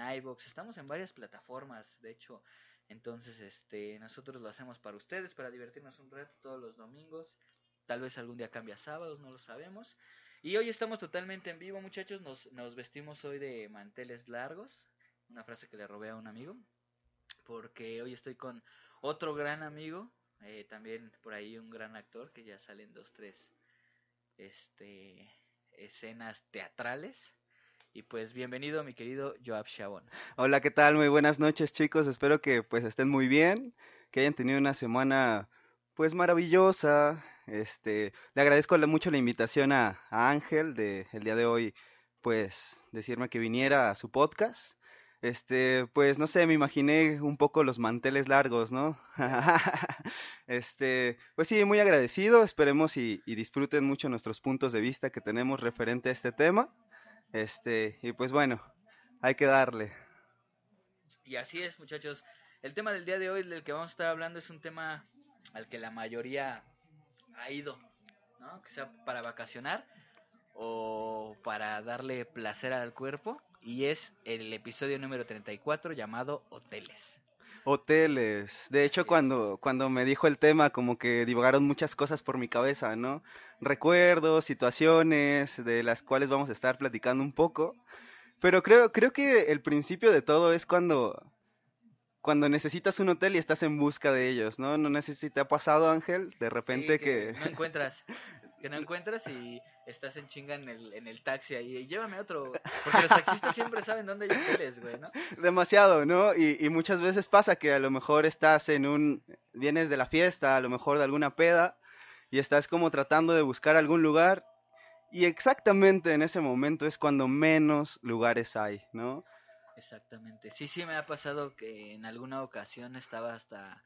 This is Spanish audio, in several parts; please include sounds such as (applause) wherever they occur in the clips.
iBox, estamos en varias plataformas, de hecho, entonces este nosotros lo hacemos para ustedes, para divertirnos un rato todos los domingos. Tal vez algún día cambia sábados, no lo sabemos. Y hoy estamos totalmente en vivo, muchachos. Nos, nos vestimos hoy de manteles largos. Una frase que le robé a un amigo. Porque hoy estoy con otro gran amigo. eh, también por ahí un gran actor que ya salen dos, tres este, escenas teatrales. Y pues bienvenido mi querido Joab Shabon. Hola, ¿qué tal? Muy buenas noches, chicos. Espero que pues estén muy bien, que hayan tenido una semana pues maravillosa. Este, le agradezco mucho la invitación a, Ángel de el día de hoy, pues decirme que viniera a su podcast. Este, pues no sé, me imaginé un poco los manteles largos, ¿no? (laughs) Este, pues sí, muy agradecido. Esperemos y disfruten mucho nuestros puntos de vista que tenemos referente a este tema. Este, y pues bueno, hay que darle. Y así es, muchachos. El tema del día de hoy del que vamos a estar hablando es un tema al que la mayoría ha ido, ¿no? Que sea para vacacionar o para darle placer al cuerpo. Y es el episodio número 34 llamado Hoteles. Hoteles. De hecho, cuando, cuando me dijo el tema, como que divagaron muchas cosas por mi cabeza, ¿no? Recuerdos, situaciones de las cuales vamos a estar platicando un poco. Pero creo, creo que el principio de todo es cuando, cuando necesitas un hotel y estás en busca de ellos, ¿no? No te ha pasado, Ángel, de repente Sí, que... no encuentras. (laughs) Que no encuentras y estás en chinga en el, en el taxi ahí. y Llévame otro. (laughs) Porque los taxistas siempre saben dónde hay hoteles, güey, ¿no? Demasiado, ¿no? Y, y muchas veces pasa que a lo mejor estás en un, vienes de la fiesta, a lo mejor de alguna peda, y estás como tratando de buscar algún lugar, y exactamente en ese momento es cuando menos lugares hay, ¿no? Exactamente. Sí, sí, me ha pasado que en alguna ocasión estaba hasta.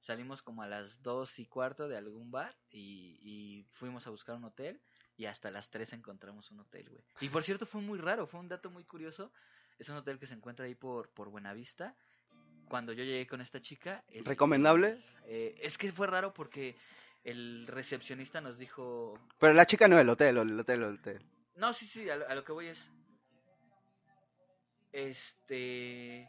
Salimos como a las dos y cuarto de algún bar y, y fuimos a buscar un hotel y hasta las tres encontramos un hotel, güey. Y por cierto, fue muy raro, fue un dato muy curioso. Es un hotel que se encuentra ahí por, por Buenavista. Cuando yo llegué con esta chica. el- ¿Recomendable? eh, es que fue raro porque el recepcionista nos dijo. Pero la chica no el hotel, el hotel, el hotel. No, sí, sí, a lo, a lo que voy es. Este.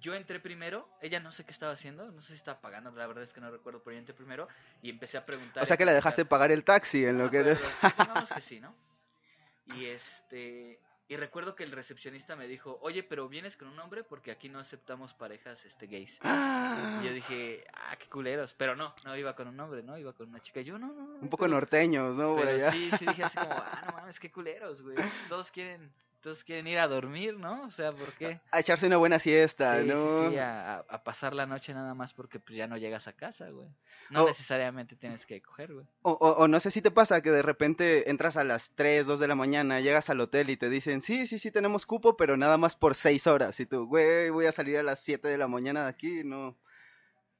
Yo entré primero, ella no sé qué estaba haciendo, no sé si estaba pagando, la verdad es que no recuerdo, pero yo entré primero y empecé a preguntar. O sea que la preguntar. dejaste pagar el taxi en lo que... pero- pero supongamos que sí, ¿no? (laughs) Y este. Y recuerdo que el recepcionista me dijo, oye, pero vienes con un hombre porque aquí no aceptamos parejas este gays. Y yo dije, ah, qué culeros. Pero no, no iba con un hombre, ¿no? Iba con una chica. Yo no, no, no. Un poco pero- norteños, ¿no? Por pero allá. sí, sí dije así como, (laughs) ah, no mames, qué culeros, güey. Todos quieren, todos quieren ir a dormir, ¿no? O sea, ¿por qué? A echarse una buena siesta, Sí, ¿no? sí, sí, a, pasar la noche nada más porque pues ya no llegas a casa, güey. No necesariamente tienes que coger, güey. O, o- no sé si te pasa que de repente entras a las 3, 2 de la mañana, llegas al hotel y te dicen, sí, sí, sí, tenemos cupo, pero nada más por 6 horas. Y tú, güey, voy a salir a las 7 de la mañana de aquí, no.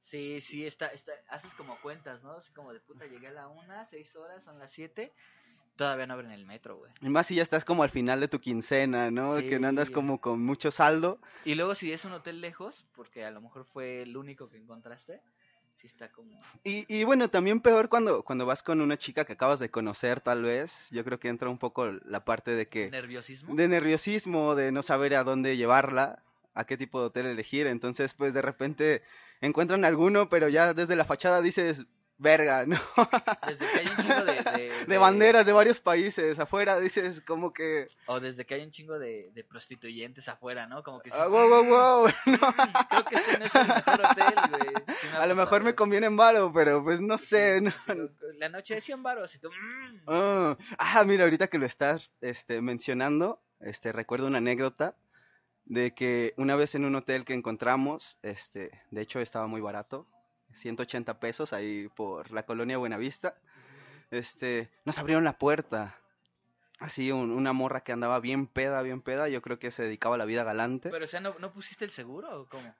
Sí, sí, está, está, haces como cuentas, ¿no? Así como de puta, llegué a la una, seis horas, son las siete. Todavía no abren el metro, güey. Y más si ya estás como al final de tu quincena, ¿no? Que no andas como con mucho saldo. Y luego si es un hotel lejos, porque a lo mejor fue el único que encontraste, sí está como... Y, y bueno, también peor cuando, cuando vas con una chica que acabas de conocer, tal vez. Yo creo que entra un poco la parte de que... ¿Nerviosismo? de nerviosismo, de no saber a dónde llevarla, a qué tipo de hotel elegir. Entonces, pues de repente encuentran alguno, pero ya desde la fachada dices, verga, ¿no? Desde que hay un chingo de... (laughs) De, De banderas de varios países. Afuera dices como que, O desde que hay un chingo de, de prostituyentes afuera, ¿no? Como que... ah, wow, wow, wow. (laughs) "Mm, Creo que este no es el mejor hotel, güey. Sí A lo mejor me conviene en varo, pero pues no sé, ¿no? sí, La noche de 100 baros y tú... "Mm". Ah, ah, mira, ahorita que lo estás este, mencionando, este, recuerdo una anécdota de que una vez en un hotel que encontramos, este, de hecho estaba muy barato, 180 pesos ahí por la colonia Buenavista, este, nos abrieron la puerta, así un- una morra que andaba bien peda, bien peda, yo creo que se dedicaba a la vida galante. Pero, o sea, ¿no, ¿no pusiste el seguro o cómo?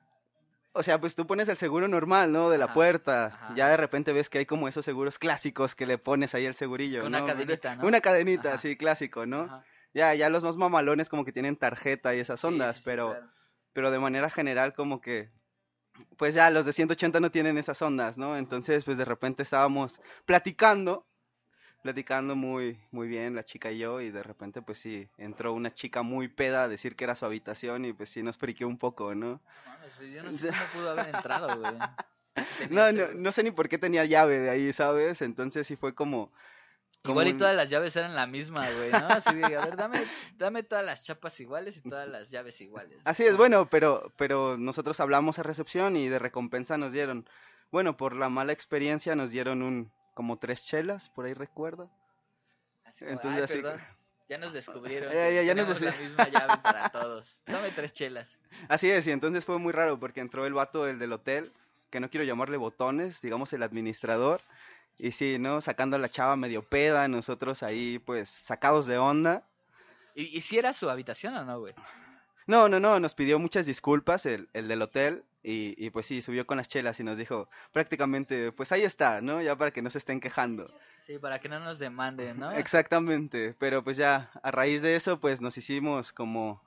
O sea, pues tú pones el seguro normal, ¿no? De la Ajá, puerta. ajá. Ya de repente ves que hay como esos seguros clásicos que le pones ahí el segurillo, una ¿no? cadenita, ¿no? Una cadenita, Ajá. sí, clásico, ¿no? Ya, ya los más mamalones como que tienen tarjeta y esas ondas, sí, sí, pero, claro. pero de manera general como que, pues ya los de 180 no tienen esas ondas, ¿no? Entonces, pues de repente estábamos platicando platicando muy, muy bien la chica y yo y de repente pues sí, entró una chica muy peda a decir que era su habitación y pues sí nos friqueó un poco, ¿no? Mames, yo no sé cómo pudo haber entrado, güey. (laughs) No, no, no sé ni por qué tenía llave de ahí, ¿sabes? Entonces sí fue como... Igual y todas las llaves eran la misma, güey, ¿no? Así de, a ver, dame, dame todas las chapas iguales y todas las llaves iguales. Así es, bueno, pero, pero nosotros hablamos a recepción y de recompensa nos dieron, bueno, por la mala experiencia nos dieron un, como tres chelas, por ahí recuerdo. Así entonces "Ay, así- perdón, ya nos descubrieron. Ya, ya, ya nos tenemos la misma llave (laughs) para todos. Dame tres chelas. Así es, y entonces fue muy raro porque entró el vato del, del hotel, que no quiero llamarle botones, digamos el administrador, y sí, ¿no? Sacando a la chava medio peda, nosotros ahí pues sacados de onda. ¿Y, y si era su habitación o no, güey? No, no, no, nos pidió muchas disculpas el, el del hotel y, y pues sí, subió con las chelas y nos dijo prácticamente, pues ahí está, ¿no? Ya para que no se estén quejando. Sí, para que no nos demanden, ¿no? (laughs) Exactamente, pero pues ya a raíz de eso pues nos hicimos como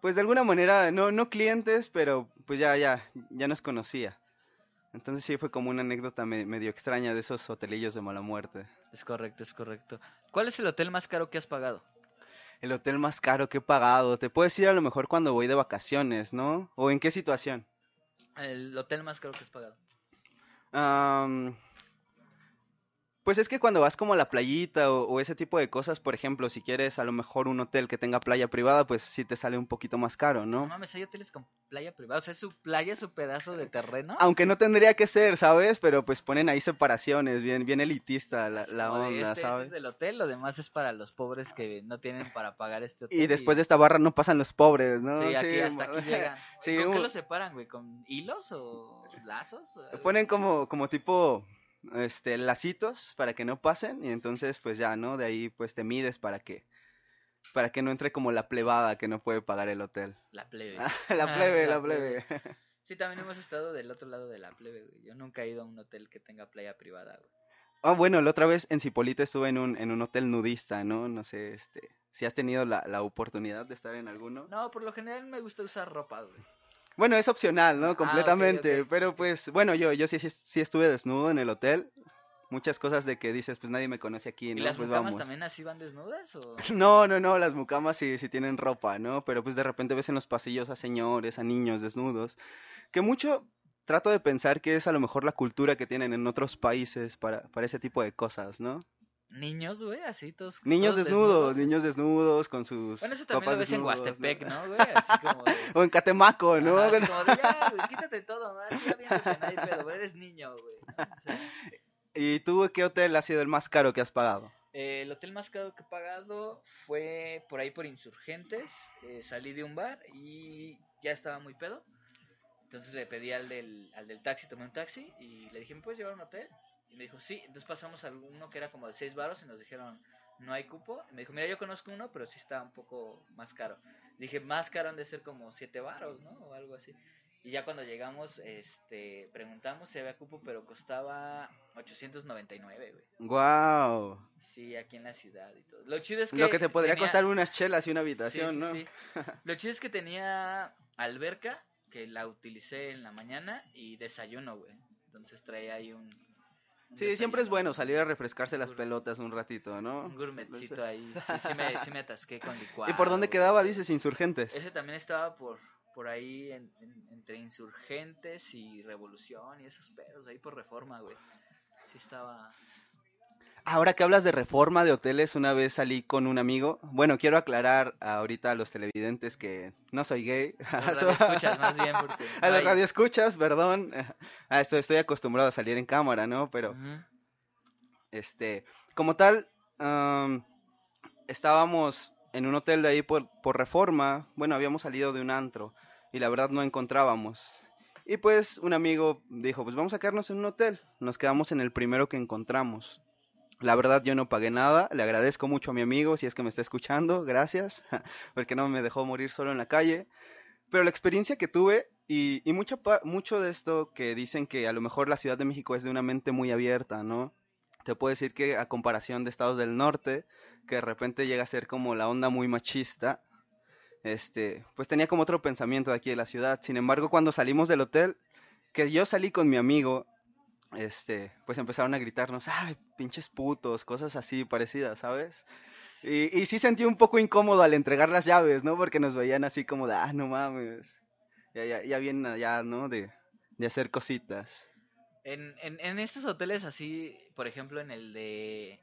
pues de alguna manera no no clientes, pero pues ya ya ya nos conocía. Entonces sí fue como una anécdota me- medio extraña de esos hotelillos de mala muerte. Es correcto, es correcto. ¿Cuál es el hotel más caro que has pagado? El hotel más caro que he pagado, te puedo decir a lo mejor cuando voy de vacaciones, ¿no? ¿O en qué situación? El hotel más caro que has pagado. Pues es que cuando vas como a la playita o, o ese tipo de cosas, por ejemplo, si quieres a lo mejor un hotel que tenga playa privada, pues sí te sale un poquito más caro, No ¿no? mames, hay hoteles con playa privada. O sea, es su playa, es su pedazo de terreno. Aunque no tendría que ser, ¿sabes? Pero pues ponen ahí separaciones, bien, bien elitista la, Así la onda, este, este ¿sabes? es del hotel, lo demás es para los pobres que no tienen para pagar este hotel. Y después de esta barra no pasan los pobres, ¿no? Sí, aquí Sí, hasta aquí (laughs) llegan. Sí, ¿Con qué separan, güey? ¿Con hilos o lazos? o? Ponen como, como tipo este lacitos para que no pasen y entonces pues ya, ¿no? De ahí pues te mides para que para que no entre como la plebada que no puede pagar el hotel. La plebe. (laughs) la plebe, la plebe. Sí, también hemos estado del otro lado de la plebe, güey. Yo nunca he ido a un hotel que tenga playa privada, güey. Ah, bueno, la otra vez en Cipolite estuve en un, en un hotel nudista, ¿no? No sé, este, si has tenido la, la oportunidad de estar en alguno. No, por lo general me gusta usar ropa, güey. Bueno, es opcional, Ah, ¿no? ok, Completamente, pero pues, bueno, yo, yo sí, sí, sí estuve desnudo en el hotel. Muchas cosas de que dices, pues nadie me conoce aquí, ¿Y ¿no? las pues mucamas vamos. también así van desnudas o...? (laughs) No, no, no, las mucamas sí, sí tienen ropa, ¿no? Pero pues de repente ves en los pasillos a señores, a niños desnudos, que mucho trato de pensar que es a lo mejor la cultura que tienen en otros países para, para ese tipo de cosas, ¿no? Niños, güey, así todos... Niños todos desnudos, niños desnudos con sus Bueno, eso también papás lo ves en desnudos, Huastepec, ¿no? ¿no, (laughs) güey? Así como de... O en Catemaco, ¿no? Ajá, como de, ya, güey, quítate todo, ¿no? Ya viendo que pedo, güey, eres niño, güey. ¿no? O sea, (laughs) ¿Y tú qué hotel ha sido el más caro que has pagado? eh, el hotel más caro que he pagado fue por ahí por Insurgentes. eh, salí de un bar y ya estaba muy pedo. Entonces le pedí al del, al del taxi, tomé un taxi y le dije, ¿me puedes llevar a un hotel? Y me dijo, sí. Entonces pasamos a uno que era como de 6 baros y nos dijeron, no hay cupo. Y me dijo, mira, yo conozco uno, pero sí está un poco más caro. Dije, más caro han de ser como 7 baros, ¿no? O algo así. Y ya cuando llegamos, este, preguntamos si había cupo, pero costaba 899, güey. ¡Wow! Sí, aquí en la ciudad y todo. Lo chido es que... Lo que te podría tenía- costar unas chelas y una Sí, habitación, sí, ¿no? sí. (laughs) Lo chido es que tenía alberca, que la utilicé en la mañana, y desayuno, güey. Entonces traía ahí un... Sí, siempre es bueno salir a refrescarse las pelotas un ratito, ¿no? Un gourmetcito (laughs) ahí. Sí, sí me, sí me atasqué con licuado. ¿Y por dónde quedaba, dices, Insurgentes? Ese también estaba por por ahí en- en- entre insurgentes y revolución y esos pedos ahí por reforma, güey. Sí estaba Ahora que hablas de reforma de hoteles, una vez salí con un amigo. Bueno, quiero aclarar ahorita a los televidentes que no soy gay. Los radioescuchas, más bien, porque (laughs) a los radioescuchas, perdón. A esto estoy acostumbrado a salir en cámara, ¿no? Pero este, como tal, am, estábamos en un hotel de ahí por, por reforma. Bueno, habíamos salido de un antro y la verdad no encontrábamos. Y pues un amigo dijo, pues vamos a quedarnos en un hotel. Nos quedamos en el primero que encontramos. La verdad yo no pagué nada, le agradezco mucho a mi amigo si es que me está escuchando, gracias, (laughs) porque no me dejó morir solo en la calle. Pero la experiencia que tuve y, y mucho de esto que dicen que a lo mejor la Ciudad de México es de una mente muy abierta, ¿no? Te puedo decir que a comparación de estados del norte, que de repente llega a ser como la onda muy machista, este, pues tenía como otro pensamiento de aquí de la ciudad. Sin embargo, cuando salimos del hotel, que yo salí con mi amigo, este, pues empezaron a gritarnos, ay, pinches putos, cosas así parecidas, ¿sabes? Y, y sí sentí un poco incómodo al entregar las llaves, ¿no? Porque nos veían así como de, ah, no mames, ya, ya, ya vienen allá, ¿no? De, de hacer cositas. En, en, en estos hoteles así, por ejemplo, en el de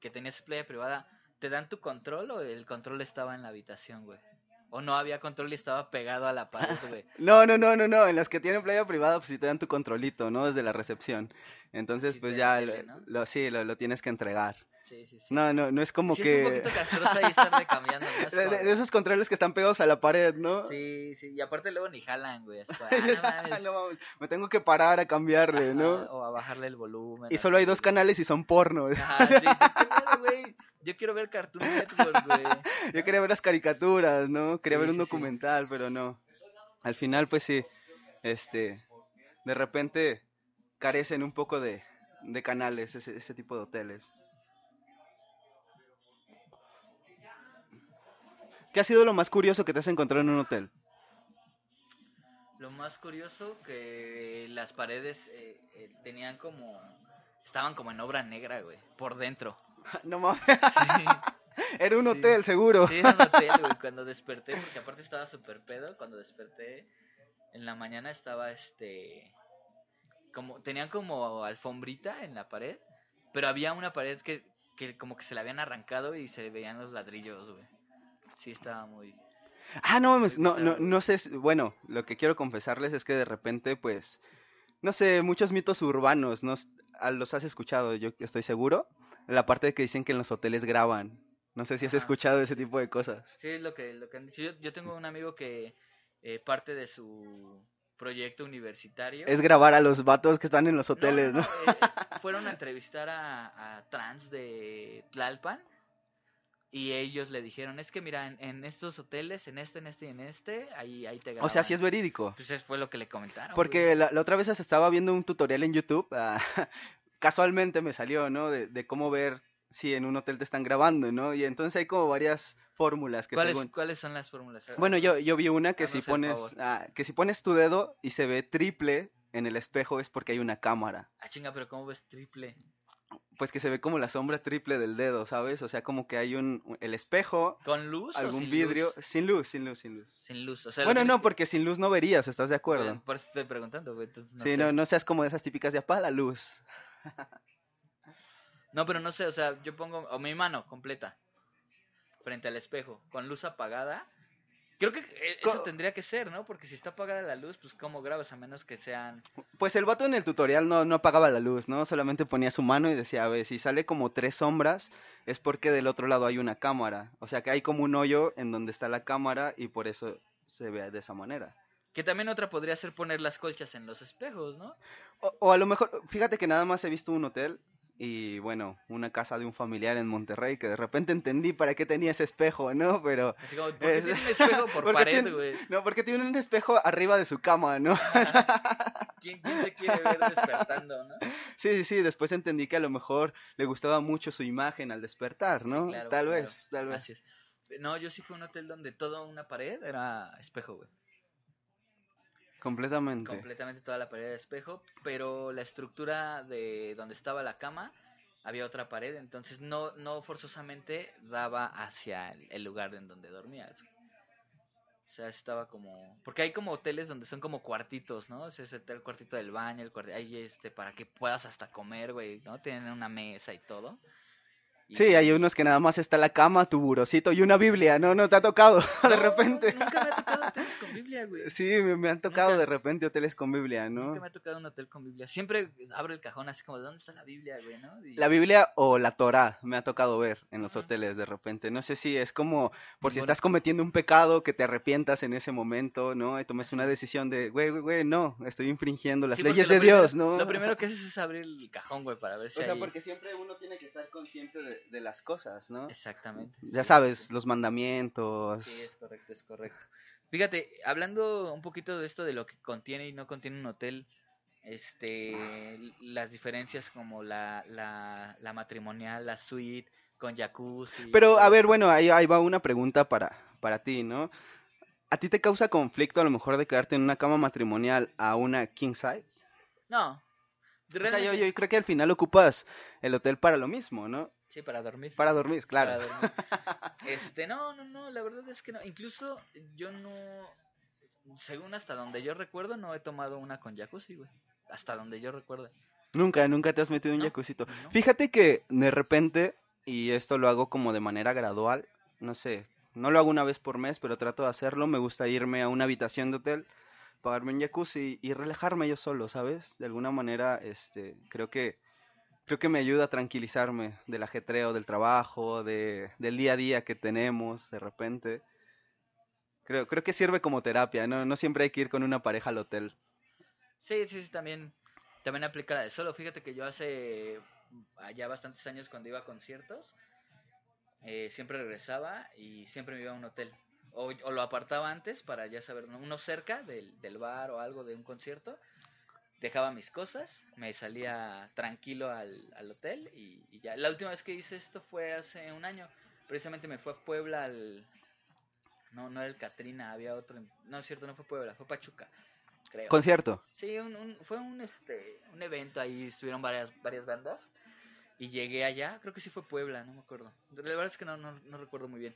que tenías playa privada, ¿te dan tu control o el control estaba en la habitación, güey? O no había control y estaba pegado a la pared, güey. No, no, no, no, no. En las que tienen playa privada, pues sí te dan tu controlito, ¿no? Desde la recepción. Entonces, Sí, pues ya, lo, tele, ¿no? lo- sí, lo, lo tienes que entregar. Sí, sí, sí. No, no, no es como Sí, que... es un poquito castroso ahí estarle cambiando, ¿no? (laughs) Es de, esos controles que están pegados a la pared, ¿no? Sí, sí, y aparte luego ni jalan, güey. (laughs) Ah, no mames. No mames, me tengo que parar a cambiarle, Ajá, ¿no? O a bajarle el volumen. Y solo hay dos canales y son porno. Ajá, sí, (laughs) ¿qué pedo, güey? Yo quiero ver Cartoon Network, güey. (laughs) Yo quería ver las caricaturas, ¿no? Quería Sí, ver un sí, sí. documental, pero no. Al final, pues sí, este, de repente carecen un poco de, de canales, ese, ese tipo de hoteles. ¿Qué ha sido lo más curioso que te has encontrado en un hotel? Lo más curioso que las paredes eh, eh, tenían como... Estaban como en obra negra, güey. Por dentro. (laughs) No mames, Sí, era un Sí. hotel, seguro. sí, era un hotel, güey. (laughs) Cuando desperté, porque aparte estaba súper pedo. Cuando desperté en la mañana estaba este... como Tenían como alfombrita en la pared. Pero había una pared que, que como que se la habían arrancado y se veían los ladrillos, güey. Sí, estaba muy... Ah, no mames, no, no, no sé, bueno, lo que quiero confesarles es que de repente, pues, no sé, muchos mitos urbanos, ¿no? Ah, los has escuchado, yo estoy seguro, la parte de que dicen que en los hoteles graban, no sé si has Ajá. escuchado ese tipo de cosas. Sí, es lo que, lo que han dicho. Yo, yo tengo un amigo que eh, parte de su proyecto universitario. Es grabar a los vatos que están en los hoteles, ¿no? eh, (laughs) fueron a entrevistar a, a trans de Tlalpan y ellos le dijeron, es que mira, en, en estos hoteles, en este, en este y en este, ahí, ahí te O sea, sí graban". es verídico. Pues eso fue lo que le comentaron. Porque la, la otra vez estaba viendo un tutorial en YouTube, ah, (laughs) casualmente me salió, ¿no? De, de cómo ver si en un hotel te están grabando, ¿no? Y entonces hay como varias fórmulas que ¿Cuáles, según... ¿Cuáles son las fórmulas? Bueno, yo, yo vi una que si pones ah, que si pones tu dedo y se ve triple en el espejo es porque hay una cámara. Ah, chinga, pero ¿cómo ves triple? Pues que se ve como la sombra triple del dedo, ¿sabes? O sea, como que hay un el espejo, ¿Con luz o algún sin vidrio, luz? sin luz, sin luz, sin luz. Sin luz, o sea... Bueno, no, que- porque sin luz no verías, ¿estás de acuerdo? Por eso estoy preguntando, güey. entonces no sí, sé. no, no seas como de esas típicas de apaga la luz. (laughs) No, pero no sé, o sea, yo pongo o mi mano completa frente al espejo con luz apagada. Creo que eh, eso Co- tendría que ser, ¿no? Porque si está apagada la luz, pues cómo grabas a menos que sean Pues el vato en el tutorial no, no apagaba la luz, ¿no? Solamente ponía su mano y decía, a ver, si sale como tres sombras, es porque del otro lado hay una cámara. O sea que hay como un hoyo en donde está la cámara y por eso se ve de esa manera. que también otra podría ser poner las colchas en los espejos, ¿no? O, o a lo mejor, fíjate que nada más he visto un hotel y bueno, una casa de un familiar en Monterrey que de repente entendí para qué tenía ese espejo, ¿no? Pero... Como, ¿por qué Es- tiene un espejo por (laughs) ¿Por qué pared, güey? No, porque tiene un espejo arriba de su cama, ¿no? ¿Quién, ¿Quién se quiere ver (laughs) despertando, no? Sí, sí, sí, después entendí que a lo mejor le gustaba mucho su imagen al despertar, ¿no? claro, tal claro. vez, tal vez. Así es. No, yo sí fui a un hotel donde toda una pared era espejo, güey. Completamente. completamente toda la pared de espejo, pero la estructura de donde estaba la cama había otra pared, entonces no no forzosamente daba hacia el, lugar en donde dormías. O sea, estaba como porque hay como hoteles donde son como cuartitos, ¿no? O sea, es el cuartito del baño, el cuarto, ahí este para que puedas hasta comer, güey, ¿no? Tienen una mesa y todo. Sí, hay unos que nada más está la cama, tu burocito y una Biblia, ¿no? No te ha tocado (laughs) de repente. Nunca me ha tocado hoteles con Biblia, güey. Sí, me, me han tocado Nunca. de repente hoteles con Biblia, ¿no? Nunca me ha tocado un hotel con Biblia. Siempre abro el cajón así como, ¿dónde está la Biblia, güey, no? Y- La Biblia o la Torá me ha tocado ver en los hoteles de repente. No sé si es como por si estás cometiendo un pecado que te arrepientas en ese momento, ¿no? Y tomes una decisión de, güey, güey, güey, no, estoy infringiendo las Sí, leyes de primero- Dios, ¿no? Lo primero que haces es abrir el cajón, güey, para ver (laughs) si O sea, hay- porque siempre uno tiene que estar consciente de, de las cosas, ¿no? Exactamente. Ya sí, sabes, los mandamientos. Sí, es correcto, es correcto. Fíjate, hablando un poquito de esto de lo que contiene y no contiene un hotel, este, las diferencias como la, la, la matrimonial, la suite, con jacuzzi. Pero, a ver, bueno, ahí, ahí va una pregunta para, para ti, ¿no? ¿A ti te causa conflicto a lo mejor de quedarte en una cama matrimonial a una king size? No. O sea, yo, yo creo que al final ocupas el hotel para lo mismo, ¿no? Sí, para dormir. Para dormir, claro. para dormir. (laughs) Este, no, no, no, la verdad es que no. Incluso yo no, según hasta donde yo recuerdo, no he tomado una con jacuzzi, güey. Hasta donde yo recuerdo. Nunca, nunca te has metido un No, jacuzito. no. Fíjate que de repente, y esto lo hago como de manera gradual, no sé, no lo hago una vez por mes, pero trato de hacerlo. Me gusta irme a una habitación de hotel, pagarme un jacuzzi y relajarme yo solo, ¿sabes? De alguna manera, este, creo que creo que me ayuda a tranquilizarme del ajetreo del trabajo, de, del día a día que tenemos de repente. Creo, creo que sirve como terapia, ¿no? No siempre hay que ir con una pareja al hotel. Sí, sí, sí, también, también aplica de solo. Fíjate que yo hace allá bastantes años cuando iba a conciertos, eh, siempre regresaba y siempre me iba a un hotel. O, o lo apartaba antes para ya saber, ¿no? uno cerca del, del bar o algo de un concierto. Dejaba mis cosas, me salía tranquilo al, al hotel y, y ya. La última vez que hice esto fue hace un año. Precisamente me fue a Puebla al... No, no era el Catrina, había otro... No, es cierto, no fue Puebla, fue Pachuca, creo. Concierto. Sí, un, un- fue un este un evento ahí, estuvieron varias varias bandas y llegué allá, creo que sí fue Puebla, no me acuerdo. La verdad es que no, no, no recuerdo muy bien.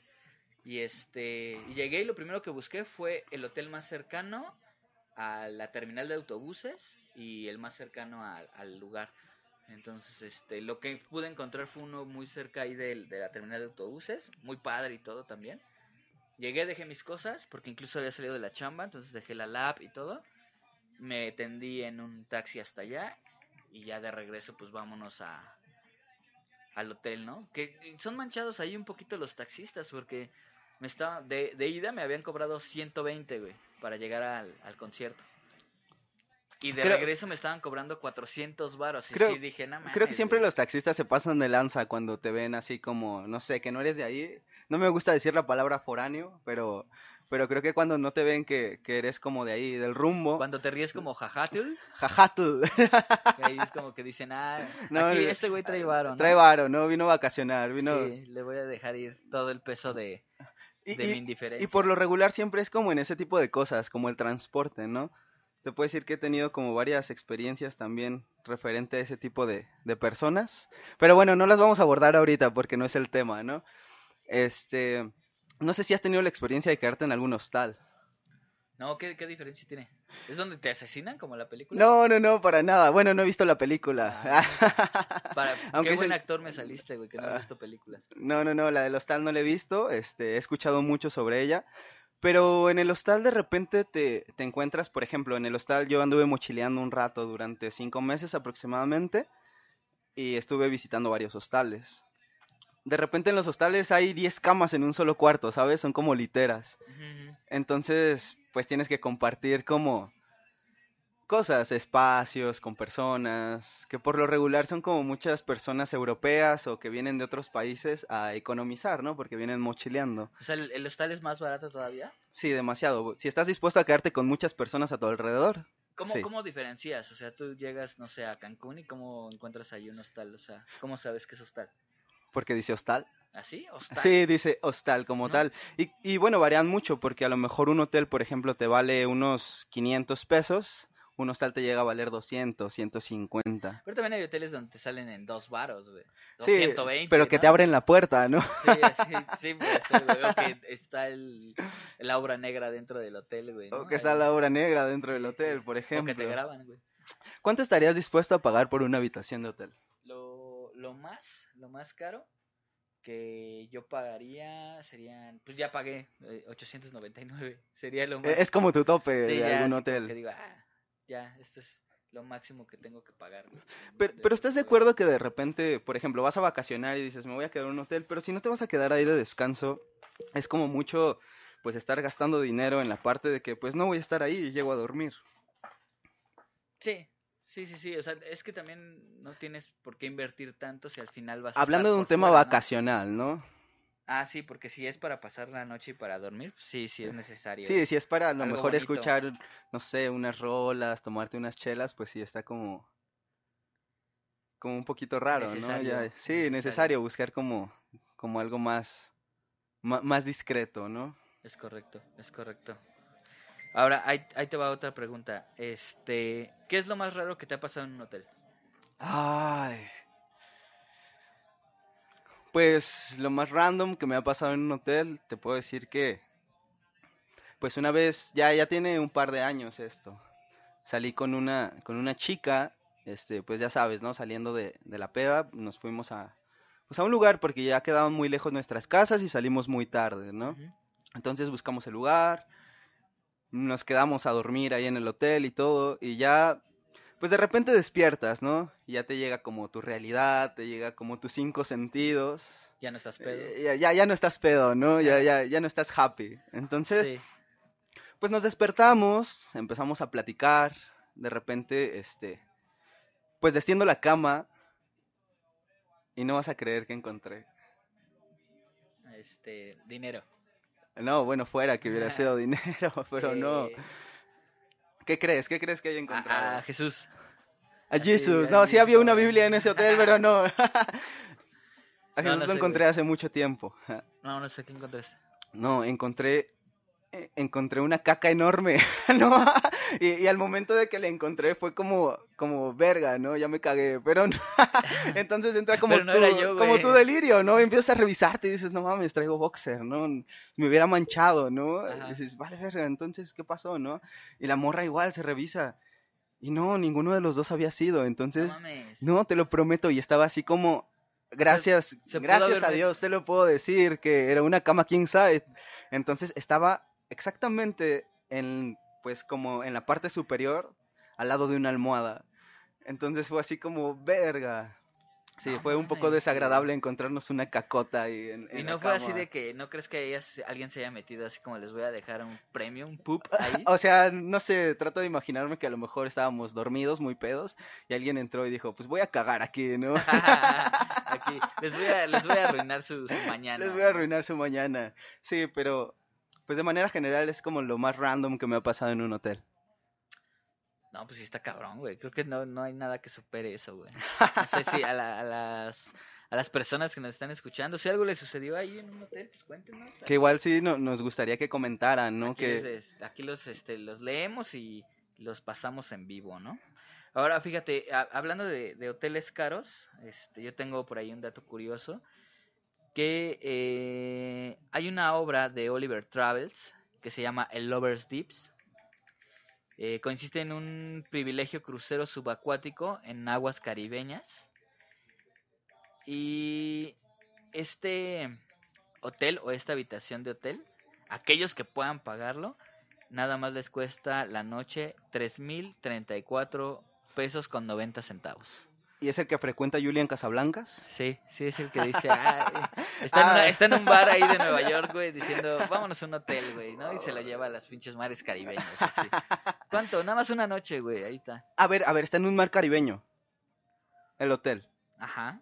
Y este y llegué y lo primero que busqué fue el hotel más cercano a la terminal de autobuses y el más cercano al, lugar. Entonces, este, lo que pude encontrar fue uno muy cerca ahí del, de la terminal de autobuses, muy padre y todo también. Llegué, dejé mis cosas, porque incluso había salido de la chamba, entonces dejé la lap y todo me tendí en un taxi hasta allá y ya de regreso pues vámonos a al hotel, ¿no? Que son manchados ahí un poquito los taxistas porque me estaba de, de ida me habían cobrado 120, güey, para llegar al, al concierto. Y de Creo- regreso me estaban cobrando 400 varos y Creo- sí dije, no mames. Creo que siempre güey". los taxistas se pasan de lanza cuando te ven así como, no sé, que no eres de ahí. No me gusta decir la palabra foráneo, pero, pero creo que cuando no te ven que, que eres como de ahí, del rumbo, Cuando te ríes como jajatul, jajatl, ahí es como que dicen, ah, No, aquí no, este güey trae varo, ¿no? trae varo, ¿no? Vino a vacacionar, vino... Sí, le voy a dejar ir todo el peso de, Y, de mi y- indiferencia. y por lo regular siempre es como en ese tipo de cosas, como el transporte, ¿no? Te puedo decir que he tenido como varias experiencias también referente a ese tipo de, de personas. Pero bueno, no las vamos a abordar ahorita porque no es el tema, ¿no? Este, no sé si has tenido la experiencia de quedarte en algún hostal. No, ¿qué, ¿qué diferencia tiene? ¿Es donde te asesinan como la película? No, no, no, para nada. Bueno, no he visto la película. (laughs) Para, Aunque qué es buen el- actor me saliste, güey, que no he Ah. visto películas. No, no, no, la del hostal no la he visto, este, he escuchado mucho sobre ella, pero en el hostal de repente te, te encuentras, por ejemplo, en el hostal yo anduve mochileando un rato durante cinco meses aproximadamente y estuve visitando varios hostales. De repente en los hostales hay 10 camas en un solo cuarto, ¿sabes? Son como literas. Entonces, pues tienes que compartir como cosas, espacios con personas, que por lo regular son como muchas personas europeas o que vienen de otros países a economizar, ¿no? Porque vienen mochileando. O sea, ¿el, el hostal es más barato todavía? Sí, demasiado. Si estás dispuesto a quedarte con muchas personas a tu alrededor. ¿Cómo, Sí. ¿Cómo diferencias? O sea, tú llegas, no sé, a Cancún y ¿cómo encuentras ahí un hostal? O sea, ¿cómo sabes que es hostal? Porque dice hostal. ¿Así? ¿Hostal? Sí, dice hostal como ¿No? tal. Y, y bueno, varían mucho porque a lo mejor un hotel, por ejemplo, te vale unos 500 pesos. Un hostal te llega a valer 200, 150. Pero también hay hoteles donde te salen en dos varos, güey. Sí, 220, pero que te ¿no? abren la puerta, ¿no? Sí, sí, (laughs) sí, pues, o que está el, la obra negra dentro del hotel, güey. ¿no? O que está la obra negra dentro del Sí, hotel, sí, por O ejemplo. que te graban, güey. ¿Cuánto estarías dispuesto a pagar por una habitación de hotel? Lo, lo más, lo más caro que yo pagaría serían, pues ya pagué eh, 899, sería lo más. Eh, Es como tu tope sí, de ya, algún hotel. que digo, ah, ya, esto es lo máximo que tengo que pagar. Pero, de- pero ¿estás de de- acuerdo que de repente, por ejemplo, vas a vacacionar y dices, me voy a quedar en un hotel, pero si no te vas a quedar ahí de descanso, es como mucho, pues, estar gastando dinero en la parte de que, pues, no voy a estar ahí y llego a dormir. Sí, sí, sí, sí, o sea, es que también no tienes por qué invertir tanto si al final vas a Hablando de un tema vacacional, ¿no? Ah, sí, porque si es para pasar la noche y para dormir, pues sí, sí es necesario. Sí, si es para a lo mejor bonito. escuchar, no sé, unas rolas, tomarte unas chelas, pues sí está como como un poquito raro, ¿no? Ya, sí, necesario. necesario buscar como como algo más más discreto, ¿no? Es correcto, es correcto. Ahora, ahí, ahí te va otra pregunta. Este, ¿qué es lo más raro que te ha pasado en un hotel? Ay. Pues lo más random que me ha pasado en un hotel, te puedo decir que, pues una vez, ya, ya tiene un par de años esto. Salí con una, con una chica, este, pues ya sabes, ¿no? Saliendo de, de la peda, nos fuimos a, pues a un lugar porque ya quedaban muy lejos nuestras casas y salimos muy tarde, ¿no? Entonces buscamos el lugar, nos quedamos a dormir ahí en el hotel y todo, y ya, pues de repente despiertas, ¿no? Y ya te llega como tu realidad, te llega como tus cinco sentidos. Ya no estás pedo. Eh, ya, ya, ya no estás pedo, ¿no? Ya, ya, ya no estás happy. Entonces, Sí. pues nos despertamos, empezamos a platicar, de repente, este, pues desciendo la cama, y no vas a creer que encontré. Este, dinero. No, bueno, fuera que hubiera Ah. sido (laughs) dinero, (laughs) pero no. ¿Qué crees? ¿Qué crees que haya encontrado? a Jesús. A así, Jesús. a No, sí había una Jesús. Biblia en ese hotel, pero no. (laughs) A Jesús no lo encontré hace mucho tiempo. No, no sé qué encontraste. No, encontré encontré una caca enorme, (laughs) ¿no? Y, y al momento de que la encontré fue como como verga, ¿no? Ya me cagué, pero no. (laughs) Entonces entra como no tu, yo, como tu delirio, ¿no? Y empiezas a revisarte y dices, "No mames, traigo boxer, ¿no? Me hubiera manchado, ¿no?" Ajá. Y dices, "Vale, verga, entonces ¿qué pasó, no?" Y la morra igual se revisa. Y no, ninguno de los dos había sido, entonces no te lo prometo, y estaba así como, gracias, se gracias a Dios te lo puedo decir, que era una cama king size. Entonces estaba exactamente en, pues como en la parte superior, al lado de una almohada. Entonces fue así como, verga. Sí, No fue un poco desagradable encontrarnos una cacota ahí en, Y en no la fue así de que no crees que alguien se haya metido así como les voy a dejar un premio, un poop (laughs) ahí. O sea, no sé, trato de imaginarme que a lo mejor estábamos dormidos, muy pedos, y alguien entró y dijo, pues voy a cagar aquí, ¿no? (laughs) Aquí les voy a les voy a arruinar su, su (laughs) mañana. Les voy a arruinar su mañana. Sí, pero pues de manera general es como lo más random que me ha pasado en un hotel. No, pues sí está cabrón, güey. Creo que no, no hay nada que supere eso, güey. No sé si a, la- a las a las personas que nos están escuchando, si algo les sucedió ahí en un hotel, pues cuéntenos. Que igual sí no- nos gustaría que comentaran, ¿no? Aquí, Que les- aquí los, este, los leemos y los pasamos en vivo, ¿no? Ahora, fíjate, a- hablando de, de hoteles caros, este, yo tengo por ahí un dato curioso, que eh, hay una obra de Oliver Travels que se llama El Lover's Deeps. Eh, consiste en un privilegio crucero subacuático en aguas caribeñas. Y este hotel o esta habitación de hotel, aquellos que puedan pagarlo, nada más les cuesta la noche 3.034 pesos con 90 centavos. ¿Y es el que frecuenta Julian Casablancas? Sí, sí es el que dice, "Ah, eh", (laughs) está, en una- Ah. está en un bar ahí de Nueva (laughs) York, güey, diciendo, vámonos a un hotel, güey, ¿no? Y se lo lleva a las pinches mares caribeños, así. (laughs) ¿Cuánto? Nada más una noche, güey, ahí está. A ver, a ver, está en un mar caribeño. El hotel. Ajá.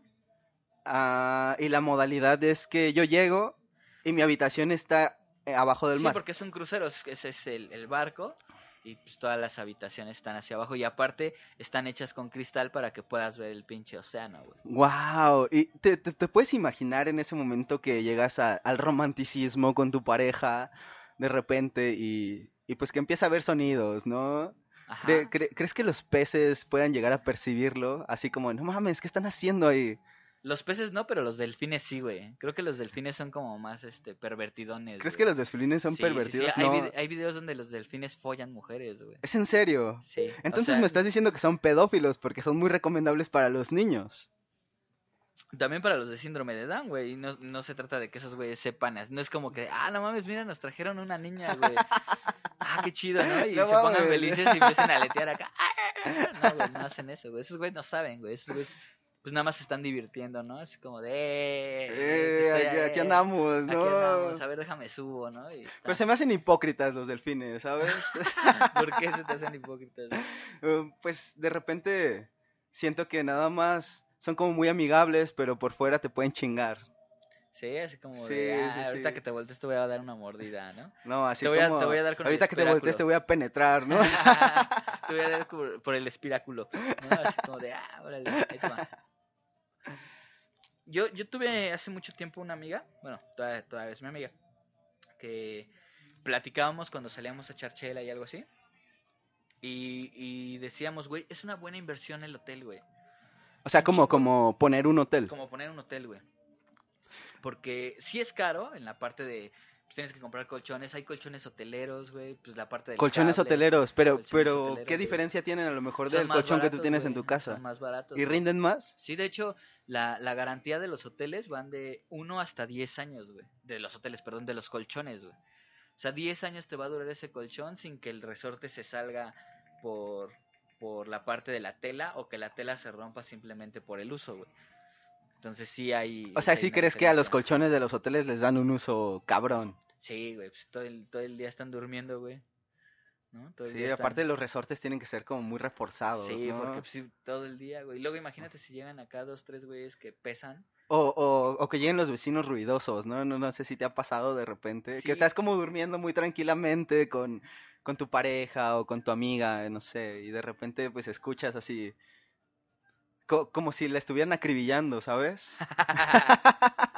Ah, y la modalidad es que yo llego y mi habitación está eh, abajo del Sí, mar. porque es un crucero, es- ese es el, el barco y pues todas las habitaciones están hacia abajo y aparte están hechas con cristal para que puedas ver el pinche océano, güey. Wow, y te, te- te puedes imaginar en ese momento que llegas a- al romanticismo con tu pareja de repente y, y pues que empieza a haber sonidos, ¿no? Ajá. ¿Cre- cre- ¿Crees que los peces puedan llegar a percibirlo? Así como, no mames, ¿qué están haciendo ahí? Los peces no, pero los delfines sí, güey. Creo que los delfines son como más este pervertidones. ¿Crees güey. que los delfines son Sí, sí, sí, pervertidos? Hay, hay videos donde los delfines follan mujeres, güey. es en serio. Sí. o Entonces sea, me estás diciendo que son pedófilos porque son muy recomendables para los niños. También para los de síndrome de Down, güey. y No, no se trata de que esos güeyes sepan. No es como que, ah, no mames, mira, nos trajeron una niña, güey. (laughs) Ah, qué chido, ¿no? Y No se pongan felices y empiezan a aletear acá. (laughs) No, güey, no hacen eso, güey. Esos güeyes no saben, güey. Esos güeyes, pues nada más se están divirtiendo, ¿no? Así como de, eh, Eh, estoy- aquí, aquí eh, andamos, Aquí ¿no? andamos, a ver, déjame subo, ¿no? Y. Pero se me hacen hipócritas los delfines, ¿sabes? (laughs) ¿Por qué se te hacen hipócritas? Eh, (laughs) pues de repente siento que nada más son como muy amigables, pero por fuera te pueden chingar. Sí, así como Sí, de, ah, sí, ahorita sí. que te voltees te voy a dar una mordida, ¿no? No, así Te voy a- como te voy a dar con el ahorita que te voltees te voy a penetrar, ¿no? (laughs) te voy a dar por, por el espiráculo, ¿no? Así como de, ah, órale, ahí te va. Yo, yo tuve hace mucho tiempo una amiga, bueno, todavía, todavía es mi amiga, que platicábamos cuando salíamos a echar chela y algo así. Y, y decíamos, güey, es una buena inversión el hotel, güey. O sea, como, como poner un hotel. Como poner un hotel, güey. Porque sí es caro en la parte de. Tienes que comprar colchones. Hay colchones hoteleros, güey. Pues la parte del Colchones cable, hoteleros, pero, colchones pero hoteleros, ¿qué güey. diferencia tienen a lo mejor Son del colchón que tú tienes en tu casa? Son más baratos. ¿Y güey. rinden más? Sí, de hecho, la, la garantía de los hoteles van de 1 hasta 10 años, güey. De los hoteles, perdón, de los colchones, güey. O sea, 10 años te va a durar ese colchón sin que el resorte se salga por, por la parte de la tela o que la tela se rompa simplemente por el uso, güey. Entonces sí hay... O sea, hay ¿sí crees que a los colchones de los hoteles les dan un uso cabrón? Sí, güey, pues todo el, todo el día están durmiendo, güey. ¿No? Todo el Sí, día están- aparte los resortes tienen que ser como muy reforzados, Sí, ¿no? porque pues, todo el día, güey. Y luego imagínate si llegan acá dos, tres güeyes que pesan. O, o, o que lleguen los vecinos ruidosos, ¿no? ¿no? No sé si te ha pasado de repente. Sí. Que estás como durmiendo muy tranquilamente con, con tu pareja o con tu amiga, no sé, y de repente pues escuchas así, co- como si la estuvieran acribillando, ¿sabes? (laughs) (laughs)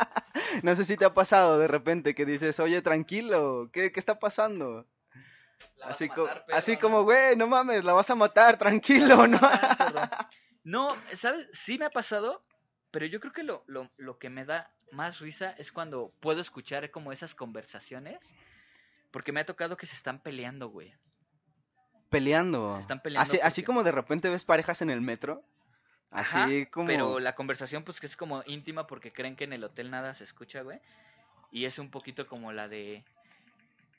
no sé si te ha pasado de repente que dices, oye, tranquilo, ¿qué, qué está pasando? La Así, co- matar, perro, así como, güey, no mames, la vas a matar, tranquilo, ¿no? (laughs) No, ¿sabes? Sí me ha pasado, pero yo creo que lo, lo, lo que me da más risa es cuando puedo escuchar como esas conversaciones. Porque me ha tocado que se están peleando, güey. Peleando. Se están peleando Así, así como de repente ves parejas en el metro. Así Ajá, como... Pero la conversación, pues que es como íntima porque creen que en el hotel nada se escucha, güey. Y es un poquito como la de.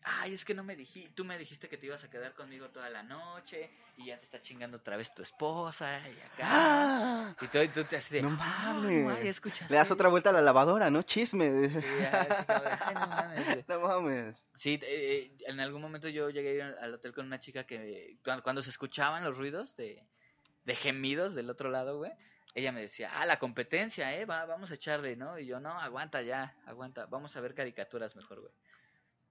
Ay, es que no me dijiste. Tú me dijiste que te ibas a quedar conmigo toda la noche. Y ya te está chingando otra vez tu esposa. Y acá. ¡Ah! Y tú, y tú te así de. No "Ah, mames. ¿escuchaste?". Le das otra vuelta a la lavadora, ¿no? Chisme. Sí, ajá, así como de, "Ay, no mames, güey". (laughs) No mames. Sí, eh, en algún momento yo llegué a ir al hotel con una chica que cuando se escuchaban los ruidos de, de gemidos del otro lado, güey, ella me decía, ah, la competencia, eh, va, vamos a echarle, ¿no? Y yo, no, aguanta ya, aguanta, vamos a ver caricaturas mejor, güey.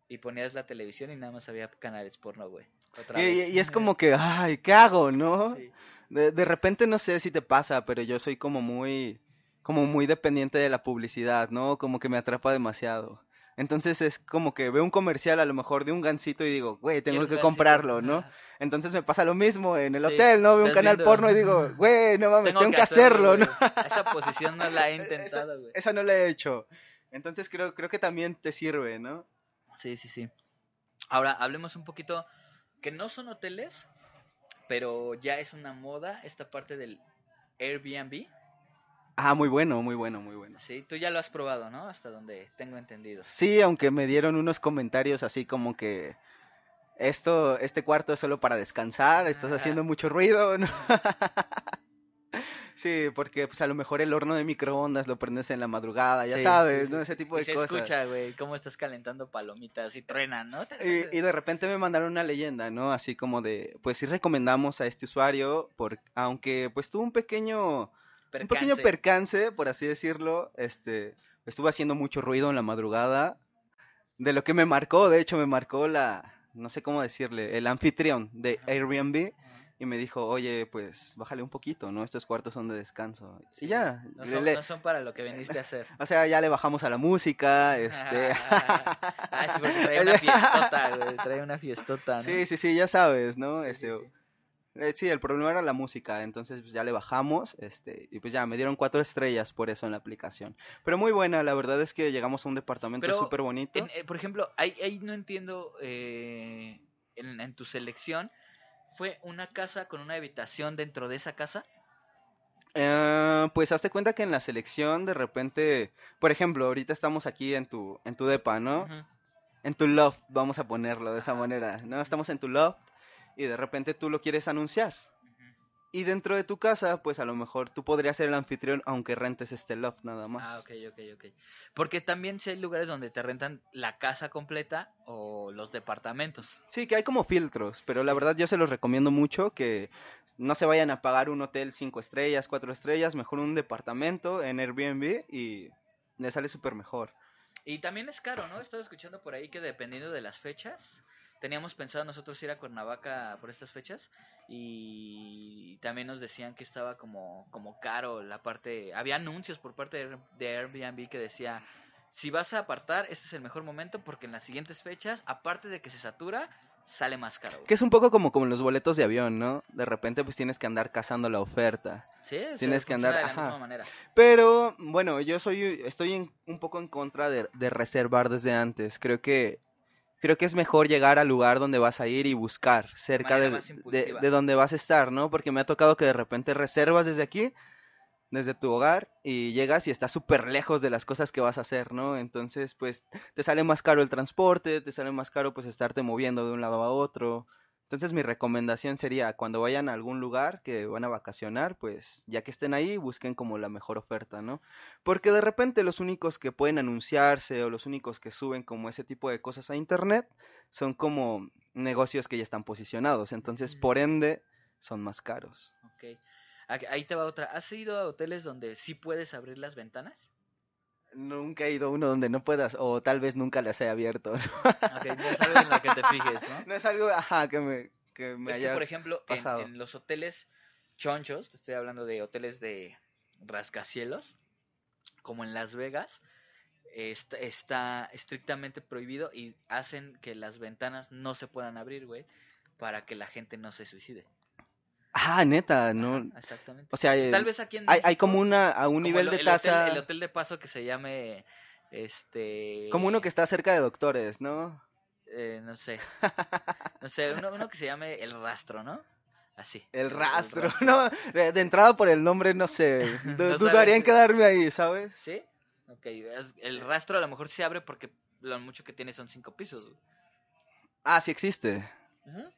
Y ponías la televisión y nada más había canales porno, güey. Otra Y, y- vez. y es como que, ay, ¿qué hago, no? Sí. De, de repente no sé si te pasa, pero yo soy como muy, como muy dependiente de la publicidad, ¿no? Como que me atrapa demasiado. Entonces es como que veo un comercial a lo mejor de un gansito y digo, güey, tengo que gancito. comprarlo, ¿no? Entonces me pasa lo mismo en el Sí, hotel, ¿no? Veo un canal viendo- porno y digo, (laughs) güey, no mames, tengo, que hacerlo, ¿no? Esa posición no la he (laughs) Esa- intentado, güey. Esa no la he hecho. Entonces creo, creo que también te sirve, ¿no? Sí, sí, sí. Ahora, hablemos un poquito, que no son hoteles, pero ya es una moda esta parte del Airbnb. Ah, muy bueno, muy bueno, muy bueno. Sí, tú ya lo has probado, ¿no? Hasta donde tengo entendido. Sí, aunque me dieron unos comentarios así como que esto, este cuarto es solo para descansar, estás Ajá. haciendo mucho ruido, ¿no? (laughs) Sí, porque pues a lo mejor el horno de microondas lo prendes en la madrugada, ya Sí, sabes, sí, ¿no? Ese tipo Y de se cosas. escucha, güey, cómo estás calentando palomitas y truenan, ¿no? Y, y de repente me mandaron una leyenda, ¿no? Así como de, pues sí recomendamos a este usuario, por, aunque pues tuvo un pequeño, un pequeño Percance. por así decirlo, este, estuve haciendo mucho ruido en la madrugada, de lo que me marcó, de hecho me marcó la, no sé cómo decirle, el anfitrión de. Airbnb, y me dijo, oye, pues bájale un poquito, ¿no? Estos cuartos son de descanso. Sí, Y ya, No son, le- no son para lo que viniste a hacer. (laughs) o sea, ya le bajamos a la música, este... (laughs) ah, sí, porque trae (laughs) una fiestota, güey. Trae una fiestota, ¿no? Sí, sí, sí, ya sabes, ¿no? Sí, este, sí. Eh, sí, el problema era la música, entonces pues, ya le bajamos, este, y pues ya me dieron cuatro estrellas por eso en la aplicación. Pero muy buena, la verdad es que llegamos a un departamento súper bonito. En- eh, por ejemplo, ahí, ahí no entiendo eh, en, en tu selección. ¿Fue una casa con una habitación dentro de esa casa? Eh, pues hazte cuenta que en la selección de repente, por ejemplo, ahorita estamos aquí en tu, en tu depa, ¿no? En tu loft, vamos a ponerlo de esa manera, ¿no? Estamos en tu loft y de repente tú lo quieres anunciar. Y dentro de tu casa, pues a lo mejor tú podrías ser el anfitrión aunque rentes este loft nada más. Ah, ok, ok, ok. Porque también si hay lugares donde te rentan la casa completa o los departamentos. Sí, que hay como filtros, pero la verdad yo se los recomiendo mucho que no se vayan a pagar un hotel cinco estrellas, cuatro estrellas, mejor un departamento en Airbnb y le sale súper mejor. Y también es caro, ¿no? He estado escuchando por ahí que dependiendo de las fechas, teníamos pensado nosotros ir a Cuernavaca por estas fechas y también nos decían que estaba como, como caro la parte, había anuncios por parte de, de Airbnb que decía, si vas a apartar, este es el mejor momento porque en las siguientes fechas, aparte de que se satura, sale más caro. güey. Que es un poco como, como los boletos de avión, ¿no? De repente pues tienes que andar cazando la oferta. Sí, tienes que andar- de la ajá. misma manera. Pero bueno, yo soy estoy en- un poco en contra de, de reservar desde antes. Creo que creo que es mejor llegar al lugar donde vas a ir y buscar cerca de, de donde vas a estar, ¿no? Porque me ha tocado que de repente reservas desde aquí, desde tu hogar y llegas y estás súper lejos de las cosas que vas a hacer, ¿no? Entonces, pues te sale más caro el transporte, te sale más caro pues estarte moviendo de un lado a otro. Entonces mi recomendación sería cuando vayan a algún lugar que van a vacacionar, pues ya que estén ahí, busquen como la mejor oferta, ¿no? Porque de repente los únicos que pueden anunciarse o los únicos que suben como ese tipo de cosas a internet son como negocios que ya están posicionados, entonces por ende son más caros. Ok. Ahí te va otra. ¿Has ido a hoteles donde sí puedes abrir las ventanas? Nunca he ido a uno donde no puedas o tal vez nunca las he abierto. Ok, no es algo en lo que te fijes, ¿no? No es algo, ajá, que me, que me Es que, haya... por ejemplo, en los hoteles chonchos, te estoy hablando de hoteles de rascacielos, como en Las Vegas, está, está estrictamente prohibido y hacen que las ventanas no se puedan abrir, güey, para que la gente no se suicide. Ah, neta, no... Ajá, exactamente. O sea, Tal vez aquí en hay, hay como una, a un nivel el- de el hotel- tasa... el hotel de paso que se llame, este... Como uno que está cerca de doctores, ¿no? eh, no sé, no sé, uno, uno que se llame El Rastro, ¿no? Así. El rastro, (laughs) ¿no? De, de entrada por el nombre, no sé. (laughs) No dudaría en quedarme ahí, ¿sabes? ¿Sí? Ok, el rastro a lo mejor se abre porque lo mucho que tiene son cinco pisos. Ah, sí existe. Ujú.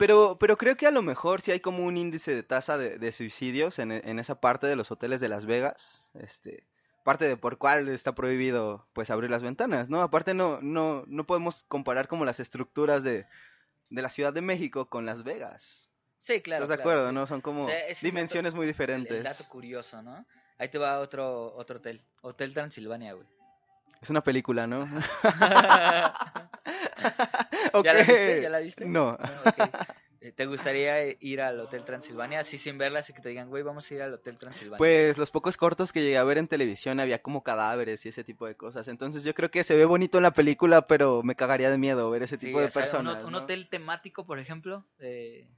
Pero, pero creo que a lo mejor sí hay como un índice de tasa de, de suicidios en, en esa parte de los hoteles de Las Vegas. Este, parte de por cuál está prohibido pues abrir las ventanas, ¿no? Aparte no, no, no podemos comparar como las estructuras de, de la Ciudad de México con Las Vegas. Sí, claro. ¿Estás de claro, acuerdo, sí. no? Son como O sea, dimensiones muy El, diferentes. el dato curioso, ¿no? Ahí te va otro, otro hotel. Hotel Transilvania, güey. Es una película, ¿no? (laughs) (laughs) (laughs) ¿Ya la viste? ¿Ya la viste? No. No, ok. Eh, ¿Te gustaría ir al Hotel Transilvania así sin verla, así que te digan, güey, vamos a ir al Hotel Transilvania? Pues los pocos cortos que llegué a ver en televisión había como cadáveres y ese tipo de cosas. Entonces yo creo que se ve bonito en la película, pero me cagaría de miedo ver ese Sí, tipo de o sea, un, personas. un hotel temático, por ejemplo, de,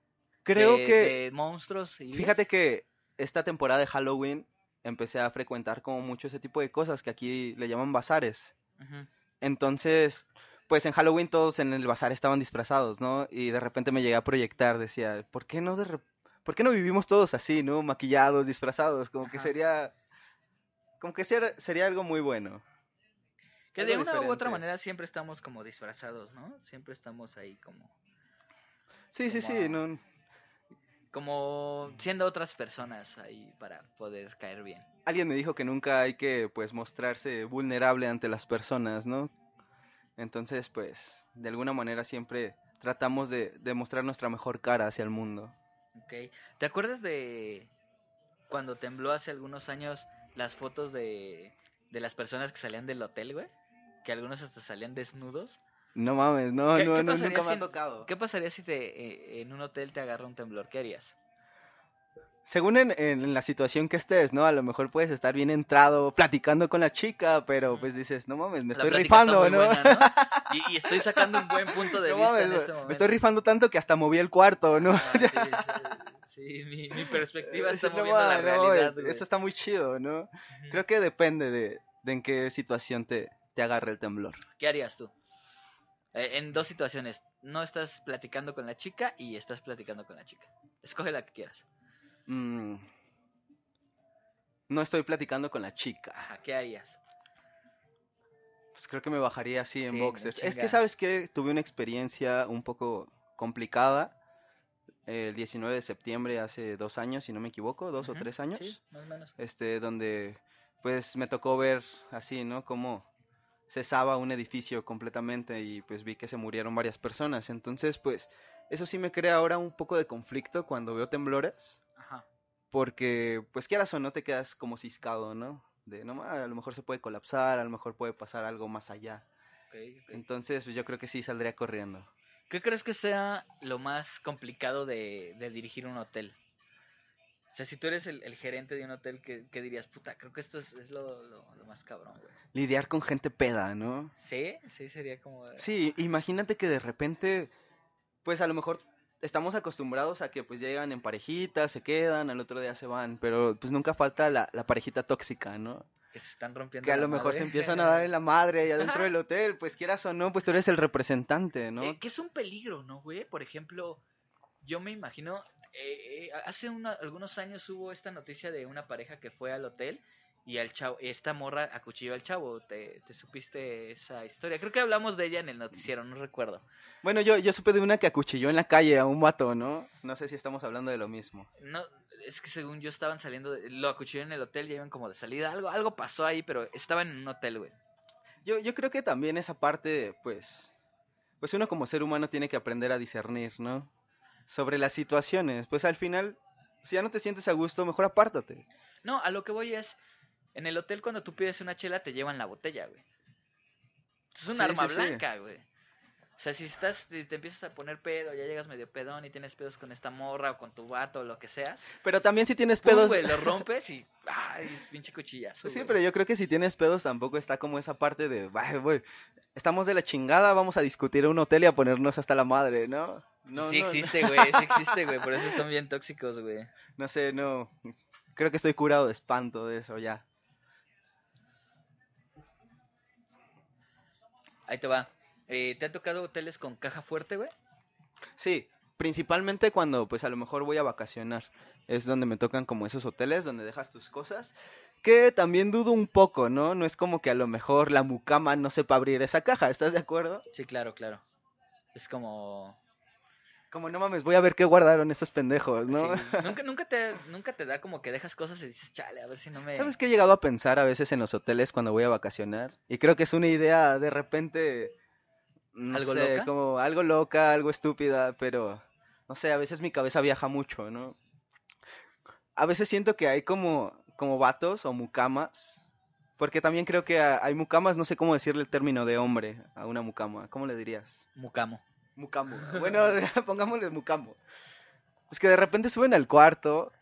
Creo de- que, de monstruos. y fíjate que esta temporada de Halloween empecé a frecuentar como mucho ese tipo de cosas que aquí le llaman bazares. Entonces, pues en Halloween todos en el bazar estaban disfrazados, ¿no? Y de repente me llegué a proyectar, decía, ¿por qué no de ¿por qué no vivimos todos así, ¿no? Maquillados, disfrazados, como que sería como que ser- sería algo muy bueno. Que Algo de una u otra manera siempre estamos como disfrazados, ¿no? Siempre estamos ahí como, Sí, sí, sí, Como- no, como siendo otras personas ahí para poder caer bien. alguien me dijo que nunca hay que pues mostrarse vulnerable ante las personas, ¿no? Entonces, pues, de alguna manera siempre tratamos de, de mostrar nuestra mejor cara hacia el mundo. Ok. ¿Te acuerdas de cuando tembló hace algunos años las fotos de, de las personas que salían del hotel, güey? Que algunos hasta salían desnudos. No mames, no, ¿Qué- no, qué no, nunca me si ha en- tocado. ¿Qué pasaría si te, eh, en un hotel te agarra un temblor? ¿Qué harías? Según en, en la situación que estés, ¿no? A lo mejor puedes estar bien entrado platicando con la chica, pero pues dices, no mames, me La estoy rifando, ¿no? buena, ¿no? Y, y estoy (laughs) sacando un buen punto de No vista mames, en me- este momento. me estoy rifando tanto que hasta moví el cuarto, ¿no? Ah, (laughs) sí, sí, sí, mi, mi perspectiva está No moviendo la realidad, güey. Esto está muy chido, ¿no? Creo que depende de, de en qué situación te, te agarre el temblor. ¿Qué harías tú? Eh, en dos situaciones. No estás platicando con la chica y estás platicando con la chica. Escoge la que quieras. Mm. No estoy platicando con la chica. Ajá, ¿qué harías? Pues creo que me bajaría así en Sí, boxers. Es que, ¿sabes qué? Tuve una experiencia un poco complicada el 19 de septiembre hace dos años, si no me equivoco, dos o tres años. Sí, más o menos. Este, donde pues me tocó ver así, ¿no? Cómo cesaba un edificio completamente y pues vi que se murieron varias personas. Entonces, pues eso sí me crea ahora un poco de conflicto cuando veo temblores. Porque, pues quieras o no, te quedas como ciscado, ¿no? De, no, a lo mejor se puede colapsar, a lo mejor puede pasar algo más allá. Entonces, pues yo creo que sí saldría corriendo. ¿Qué crees que sea lo más complicado de, de dirigir un hotel? O sea, si tú eres el, el gerente de un hotel, ¿qué, qué dirías? Puta, creo que esto es, es lo, lo, lo más cabrón, güey. Lidiar con gente peda, ¿no? Sí, sí, sería como... Sí, imagínate que de repente, pues a lo mejor estamos acostumbrados a que pues llegan en parejitas, se quedan, al otro día se van, pero pues nunca falta la, la parejita tóxica, ¿no? Que se están rompiendo Que a la lo mejor se empiezan a (laughs) dar en la madre allá dentro del hotel, pues quieras o no, pues tú eres el representante, ¿no? Eh, que es un peligro, ¿no, güey? Por ejemplo, yo me imagino, eh, eh, hace una- algunos años hubo esta noticia de una pareja que fue al hotel y al chavo, esta morra acuchilló al chavo. ¿Te, te supiste esa historia? Creo que hablamos de ella en el noticiero, no recuerdo. Bueno, yo, yo supe de una que acuchilló en la calle a un vato, ¿no? No sé si estamos hablando de lo mismo. No, es que según yo estaban saliendo, de- lo acuchilló en el hotel, ya iban como de salida. Algo, algo pasó ahí, pero estaban en un hotel, güey. Yo, yo creo que también esa parte, pues, pues uno como ser humano tiene que aprender a discernir, ¿no? Sobre las situaciones. Pues al final, si ya no te sientes a gusto, mejor apártate. No, a lo que voy es, en el hotel cuando tú pides una chela te llevan la botella, güey. Es un Sí, arma sí, sí. blanca, güey. O sea, si estás, si te empiezas a poner pedo, ya llegas medio pedón y tienes pedos con esta morra o con tu vato o lo que seas, Pero también si tienes pedos... güey, lo (laughs) rompes y, ay, pinche cuchillazo. Sí, güey. pero yo creo que si tienes pedos tampoco está como esa parte de, "Ay, güey, estamos de la chingada, vamos a discutir a un hotel y a ponernos hasta la madre, ¿no? No, sí no, existe, güey, sí existe, güey, por eso son bien tóxicos, güey. (laughs) no sé, no. Creo que estoy curado de espanto de eso ya. Ahí te va. Eh, ¿Te ha tocado hoteles con caja fuerte, güey? Sí, principalmente cuando pues a lo mejor voy a vacacionar. Es donde me tocan como esos hoteles donde dejas tus cosas. Que también dudo un poco, ¿no? No es como que a lo mejor la mucama no sepa abrir esa caja, ¿estás de acuerdo? Sí, claro, claro. Es como... Como no mames, voy a ver qué guardaron estos pendejos, ¿no? sí, (laughs) nunca, nunca, te, nunca te da como que dejas cosas y dices, chale, a ver si no me... ¿Sabes qué he llegado a pensar a veces en los hoteles cuando voy a vacacionar? Y creo que es una idea de repente, no ¿Algo sé, loca? como algo loca, algo estúpida, pero no sé, a veces mi cabeza viaja mucho, ¿no? A veces siento que hay como, como vatos o mucamas, porque también creo que hay mucamas, no sé cómo decirle el término de hombre a una mucama, ¿cómo le dirías? Mucamo. Mucamo. (laughs) Bueno, (laughs) pongámosle mucamo. Pues que de repente suben al cuarto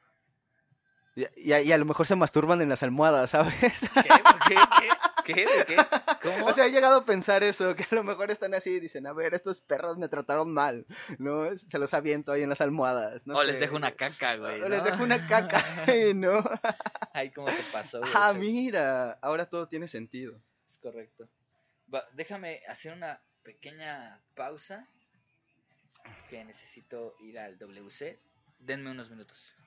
y, y a- y a lo mejor se masturban en las almohadas, ¿sabes? ¿Qué? ¿Por qué? ¿Qué? ¿Qué? ¿De qué? ¿Cómo? O sea, he llegado a pensar eso, que a lo mejor están así y dicen, a ver, estos perros me trataron mal, ¿no? Se los aviento ahí en las almohadas, no o sé. les dejo una caca, güey. O les dejo una caca, (laughs) ¿no? Ay, ¿cómo te pasó, güey? Ah, mira, ahora todo tiene sentido. Es correcto. Va, déjame hacer una pequeña pausa. Que necesito ir al WC. Denme unos minutos.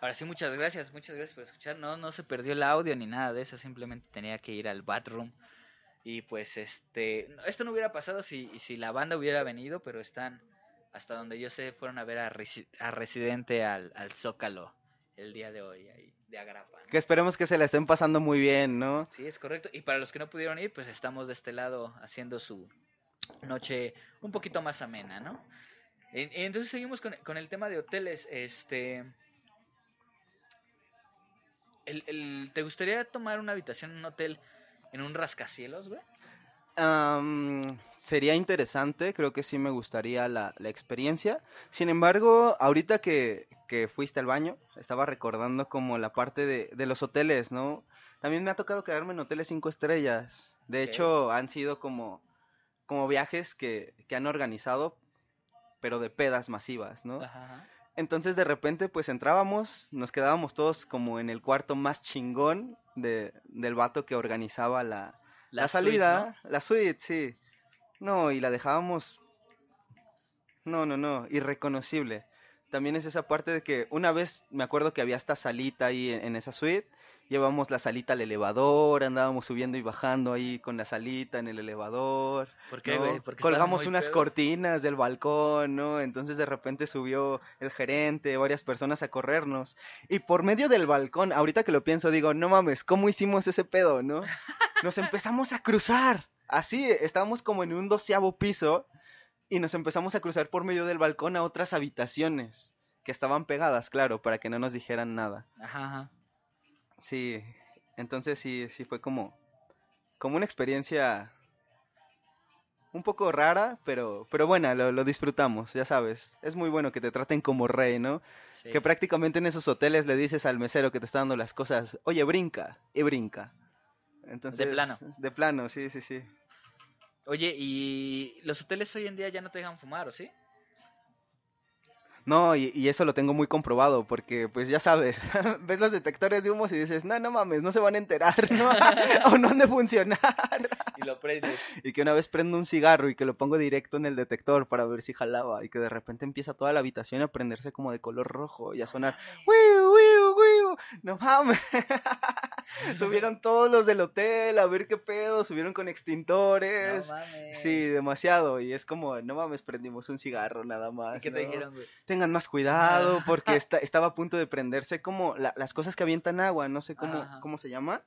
Ahora sí, muchas gracias, muchas gracias por escuchar. No, no se perdió el audio ni nada de eso, simplemente tenía que ir al bathroom. Y pues este, esto no hubiera pasado si, si la banda hubiera venido, pero están, hasta donde yo sé, fueron a ver a, Resi- a Residente al, al Zócalo el día de hoy, ahí, de Agrapa. ¿no? Que esperemos que se la estén pasando muy bien, ¿no? Sí, es correcto. Y para los que no pudieron ir, pues estamos de este lado haciendo su noche un poquito más amena, ¿no? Y, y entonces seguimos con, con el tema de hoteles. Este, el, el- ¿te gustaría tomar una habitación en un hotel en un rascacielos, güey? Sería interesante, creo que sí me gustaría la, la experiencia. Sin embargo, ahorita que, que fuiste al baño, estaba recordando como la parte de, de los hoteles, ¿no? También me ha tocado quedarme en hoteles cinco estrellas. De hecho, han sido como, como viajes que, que han organizado, pero de pedas masivas, ¿no? Ajá. Entonces de repente pues entrábamos, nos quedábamos todos como en el cuarto más chingón de, del vato que organizaba la, la, salida, la suite, sí. No, y la dejábamos. No, no, no, irreconocible. También es esa parte de que una vez me acuerdo que había esta salita ahí en, en esa suite. Llevamos la salita al elevador, andábamos subiendo y bajando ahí con la salita en el elevador. ¿Por qué, Colgamos unas pedos. cortinas del balcón, ¿no? Entonces de repente subió el gerente, varias personas a corrernos. Y por medio del balcón, ahorita que lo pienso, digo, no mames, ¿cómo hicimos ese pedo, no? (laughs) Nos empezamos a cruzar. Así, estábamos como en un doceavo piso y nos empezamos a cruzar por medio del balcón a otras habitaciones que estaban pegadas, claro, para que no nos dijeran nada. Ajá, ajá. Sí, entonces sí, sí fue como, como una experiencia un poco rara, pero, pero buena, lo, lo disfrutamos, ya sabes. Es muy bueno que te traten como rey, ¿no? Sí. Que prácticamente en esos hoteles le dices al mesero que te está dando las cosas, oye, brinca, y brinca. Entonces, plano. De plano, sí, sí, sí. Oye, ¿y los hoteles hoy en día ya no te dejan fumar, o sí? No, y, y eso lo tengo muy comprobado, porque pues ya sabes, (laughs) ves los detectores de humos y dices, no, no mames, no se van a enterar, ¿no? (laughs) o no han de funcionar. Y lo prendes. (laughs) Y que una vez prendo un cigarro y que lo pongo directo en el detector para ver si jalaba y que de repente empieza toda la habitación a prenderse como de color rojo y a sonar ¡Wiu, wiu, ¡No mames! (laughs) subieron todos los del hotel a ver qué pedo, subieron con No extintores. mames. sí, demasiado. Y es como, no mames, prendimos un cigarro nada más. ¿Y qué te ¿no? dijeron, güey? Tengan más cuidado porque (laughs) está, estaba a punto de prenderse como la- las cosas que avientan agua, no sé cómo, Ajá. cómo se llama.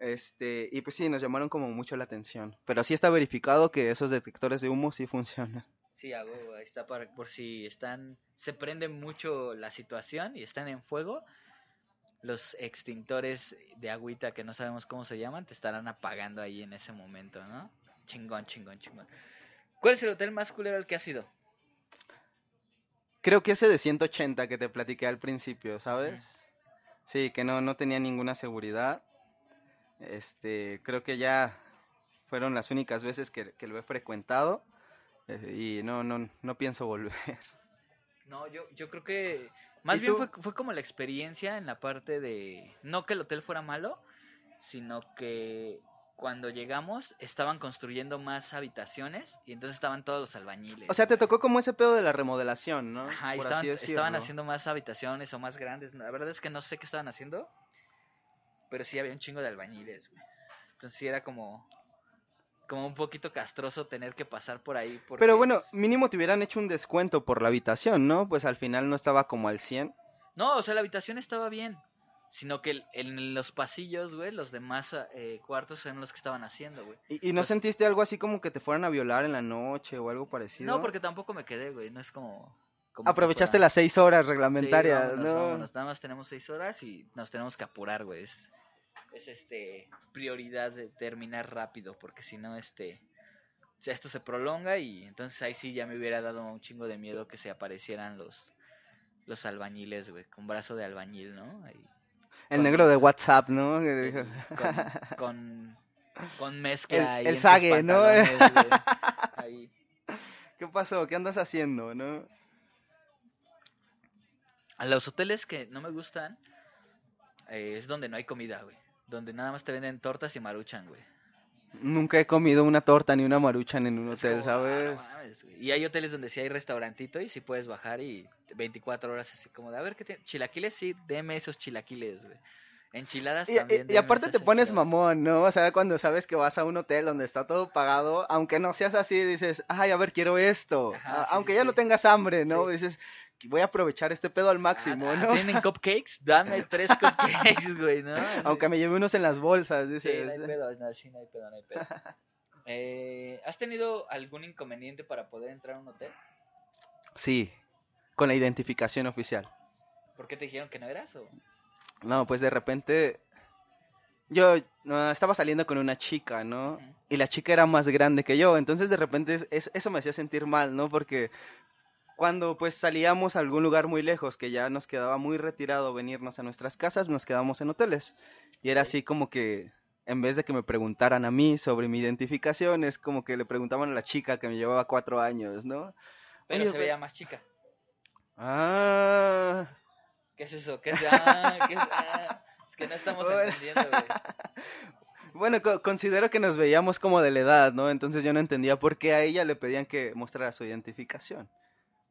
Este, y pues sí, nos llamaron como mucho la atención. Pero sí está verificado que esos detectores de humo sí funcionan. Sí, ahí está para, por si están, se prende mucho la situación y están en fuego, los extintores de agüita que no sabemos cómo se llaman te estarán apagando ahí en ese momento, ¿no? Chingón, chingón, chingón. ¿Cuál es el hotel más culero al que has ido? Creo que ese de 180 que te platiqué al principio, ¿sabes? Sí, que no, no tenía ninguna seguridad. Este, creo que ya fueron las únicas veces que, que lo he frecuentado. eh, y no, no, no pienso volver. No, yo, yo creo que más ¿Y bien fue, fue como la experiencia en la parte de, no que el hotel fuera malo, sino que cuando llegamos estaban construyendo más habitaciones y entonces estaban todos los albañiles. O sea, te tocó como ese pedo de la remodelación, ¿no? Ajá, Por estaban, así estaban haciendo más habitaciones o más grandes. La verdad es que no sé qué estaban haciendo. Pero sí había un chingo de albañiles, güey. Entonces sí era como. Como un poquito castroso tener que pasar por ahí. porque, Pero bueno, mínimo te hubieran hecho un descuento por la habitación, ¿no? Pues al final no estaba como al 100. No, o sea, la habitación estaba bien. Sino que en los pasillos, güey, los demás eh, cuartos eran los que estaban haciendo, güey. ¿Y, y no Pues- sentiste algo así como que te fueran a violar en la noche o algo parecido? No, porque tampoco me quedé, güey. No es como. Aprovechaste las seis horas Sí, reglamentarias, vámonos, ¿no? vámonos. Nada más tenemos seis horas y nos tenemos que apurar, güey. Es, es este prioridad de terminar rápido, porque si no, este, o sea, esto se prolonga y entonces ahí sí ya me hubiera dado un chingo de miedo que se aparecieran los los albañiles, güey, con brazo de albañil, ¿no? Ahí, El negro de WhatsApp, ¿no? (laughs) Con, con, con mezcla el tus sague, ¿no? (laughs) Ahí. ¿Qué pasó? ¿Qué andas haciendo, no? A los hoteles que no me gustan eh, es donde no hay comida, güey. Donde nada más te venden tortas y maruchan, güey. Nunca he comido una torta ni una maruchan en un hotel, ah, no ¿sabes? mames, y hay hoteles donde sí hay restaurantito y sí puedes bajar y 24 horas así como de, a ver qué tiene. Chilaquiles, sí, deme esos chilaquiles, güey. Enchiladas Y, también. y- aparte te pones mamón, ¿no? O sea, cuando sabes que vas a un hotel donde está todo pagado, aunque no seas así, dices, ay, a ver, quiero esto. Ajá, A- sí, aunque sí, ya sí. no tengas hambre, ¿no? Dices, voy a aprovechar este pedo al Ah, máximo, ah, ¿no? ¿Tienen cupcakes? Dame (laughs) tres cupcakes, güey, ¿no? (laughs) Aunque me lleve unos en las bolsas, Sí, dices. no hay pedo, no, sí, no hay pedo, no hay pedo. (laughs) Eh, ¿Has tenido algún inconveniente para poder entrar a un hotel? Sí, con la identificación oficial. ¿Por qué te dijeron que no eras? O... No, pues de repente yo estaba saliendo con una chica, ¿no? Y la chica era más grande que yo, entonces de repente es- es- eso me hacía sentir mal, ¿no? Porque cuando pues salíamos a algún lugar muy lejos, que ya nos quedaba muy retirado venirnos a nuestras casas, nos quedamos en hoteles. Y era así como que en vez de que me preguntaran a mí sobre mi identificación, es como que le preguntaban a la chica que me llevaba cuatro años, ¿no? Pero Oye, se veía más chica. Ah, ¿Qué es eso? ¿Qué es? Ah, ¿qué es? Ah, es que no estamos Bueno. entendiendo, güey. (laughs) Bueno, co- considero que nos veíamos como de la edad, ¿no? Entonces yo no entendía por qué a ella le pedían que mostrara su identificación.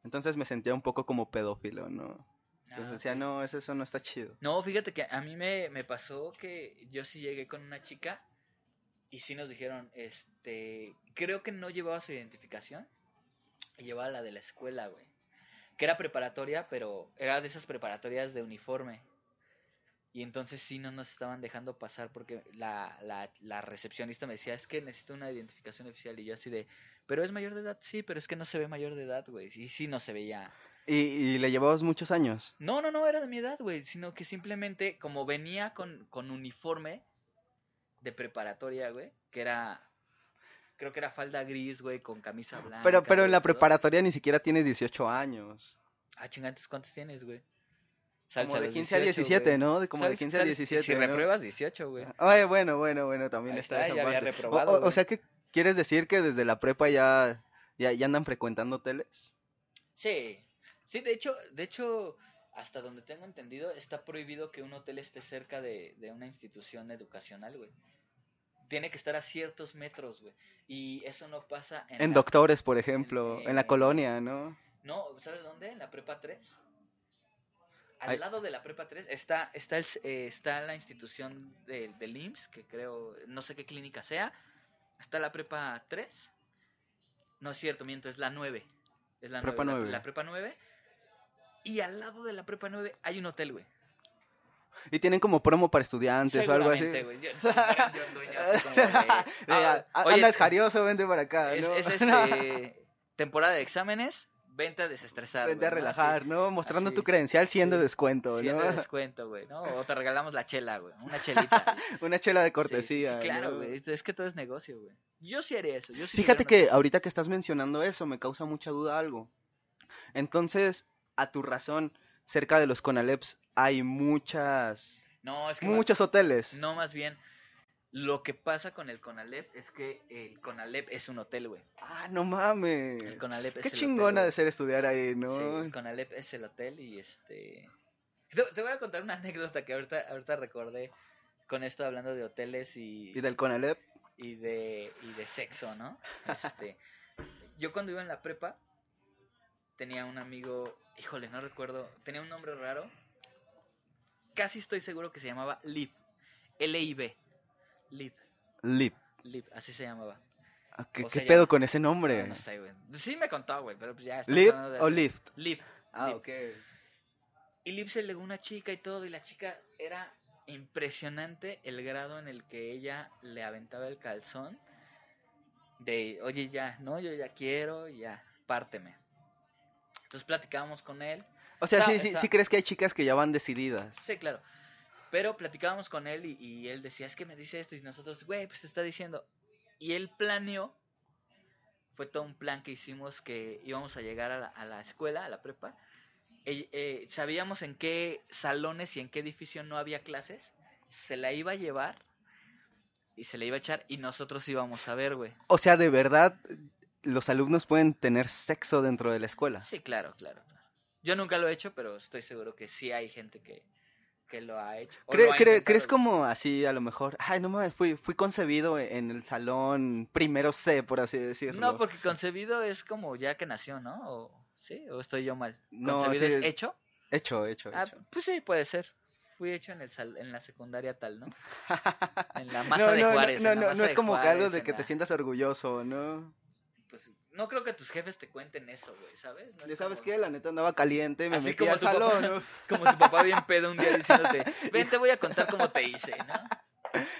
Entonces me sentía un poco como pedófilo, ¿no? Entonces Ah, decía, ok. no, eso, eso no está chido. No, fíjate que a mí me, me pasó que yo sí llegué con una chica y sí nos dijeron, este, creo que no llevaba su identificación, y llevaba la de la escuela, güey. Que era preparatoria, pero era de esas preparatorias de uniforme. Y entonces sí no nos estaban dejando pasar porque la, la, la recepcionista me decía, es que necesito una identificación oficial. Y yo así de, pero es mayor de edad, sí, pero es que no se ve mayor de edad, güey. Y sí no se veía. Y, y le llevabas muchos años. No, no, no era de mi edad, güey, sino que simplemente como venía con, con uniforme de preparatoria, güey, que era, creo que era falda gris, güey, con camisa blanca. Pero, pero en la todo. preparatoria ni siquiera tienes 18 años. Ah, chingantes, ¿cuántos tienes, güey? Sales Como de los 15 a 18, 17, güey. ¿no? De como de Sales- 15 a sales- 17. Si ¿no? repruebas, 18, güey. Ay, bueno, bueno, bueno, también Ahí está, está, esa ya había parte. Reprobado, o, sea que quieres decir que desde la prepa ya, ya, ya andan frecuentando hoteles. Sí, sí, de hecho, de hecho, hasta donde tengo entendido, está prohibido que un hotel esté cerca de, de una institución educacional, güey. Tiene que estar a ciertos metros, güey. Y eso no pasa en, En la- doctores, por ejemplo, en la en- colonia, ¿no? No, ¿sabes dónde? En la prepa 3. Al Ay. lado de la prepa 3 está, está, el, eh, está la institución de- del IMSS, que creo, no sé qué clínica sea. Está la prepa 3. No es cierto, miento, es la 9. Es la Prepa 9. La, 9. la prepa 9. Y al lado de la prepa 9 hay un hotel, güey. Y tienen como promo para estudiantes o algo así. Güey. Yo, fuera yo, dueño, así como (laughs) de, ah, "Ah, oye, andas jarioso, vente para acá, es, ¿no? es, (laughs) este, temporada de exámenes, vente a desestresar. Vente a relajar, Así. ¿no? Mostrando así. tu credencial 100 de descuento, Cien ¿no? de descuento, güey, ¿no? O te regalamos la chela, güey. Una chelita. (laughs) Una chela de Sí, sí, cortesía. Sí, claro, ¿no? güey. Es que todo es negocio, güey. Yo sí haría eso. Yo sí Fíjate que ahorita que estás mencionando eso me causa mucha duda algo. Entonces, a tu razón, cerca de los Conaleps hay muchas, No, es que. muchos hoteles. No, más bien. Lo que pasa con el Conalep es que el Conalep es un hotel, güey. Ah, no mames. El Conalep es Qué el hotel, chingona de ser estudiar ahí, Sí, ¿no? el Conalep es el hotel y este... Te, te voy a contar una anécdota que ahorita, ahorita recordé con esto hablando de hoteles y, Y del Conalep. y, de, y de sexo, ¿no? Este, yo cuando iba en la prepa tenía un amigo, híjole, no recuerdo, tenía un nombre raro. Casi estoy seguro que se llamaba Lib. L-I-B. Lib. Lip. Lib, así se llamaba. Ah, ¿Qué, pedo con ese nombre? No, no sé, güey. Sí me contó, güey, pero pues ya. estamos ¿Lip de o lift? Lib. Ah, Lib. ok. Y Liv se legó una chica y todo, y la chica era impresionante el grado en el que ella le aventaba el calzón de, oye, ya, no, yo ya quiero, ya, párteme. Entonces platicábamos con él. O sea, Está- sí, sí, está- sí crees que hay chicas que ya van decididas. Sí, claro. Pero platicábamos con él y, y él decía, es que me dice esto y nosotros, güey, pues te está diciendo. Y él planeó, fue todo un plan que hicimos que íbamos a llegar a la, a la escuela, a la prepa. Eh, eh, sabíamos en qué salones y en qué edificio no había clases. Se la iba a llevar y se la iba a echar y nosotros íbamos a ver, güey. O sea, de verdad, los alumnos pueden tener sexo dentro de la escuela. Sí, claro, claro, claro. Yo nunca lo he hecho, pero estoy seguro que sí hay gente que, que lo ha hecho. o ¿Cre- lo ha cre- ¿Crees como así, a lo mejor? Ay, no mames, fui, fui concebido en el salón primero C, por así decirlo. No, porque concebido es como ya que nació, ¿no? O, ¿Sí? ¿O estoy yo mal? No, ¿Concebido sí, es hecho? Hecho, hecho, Ah, hecho. pues sí, puede ser. Fui hecho en, el sal- en la secundaria tal, ¿no? (laughs) En la No, masa de no, no, Juárez. no, no, masa no es de como que Juárez, algo de que te la- sientas orgulloso, ¿no? No creo que tus jefes te cuenten eso, güey, ¿sabes? No sabes como- qué, la neta andaba caliente, me Así metí como al papá. salón. (laughs) Como tu papá bien pedo un día diciéndote, (laughs) ven, te voy a contar cómo te hice, ¿no?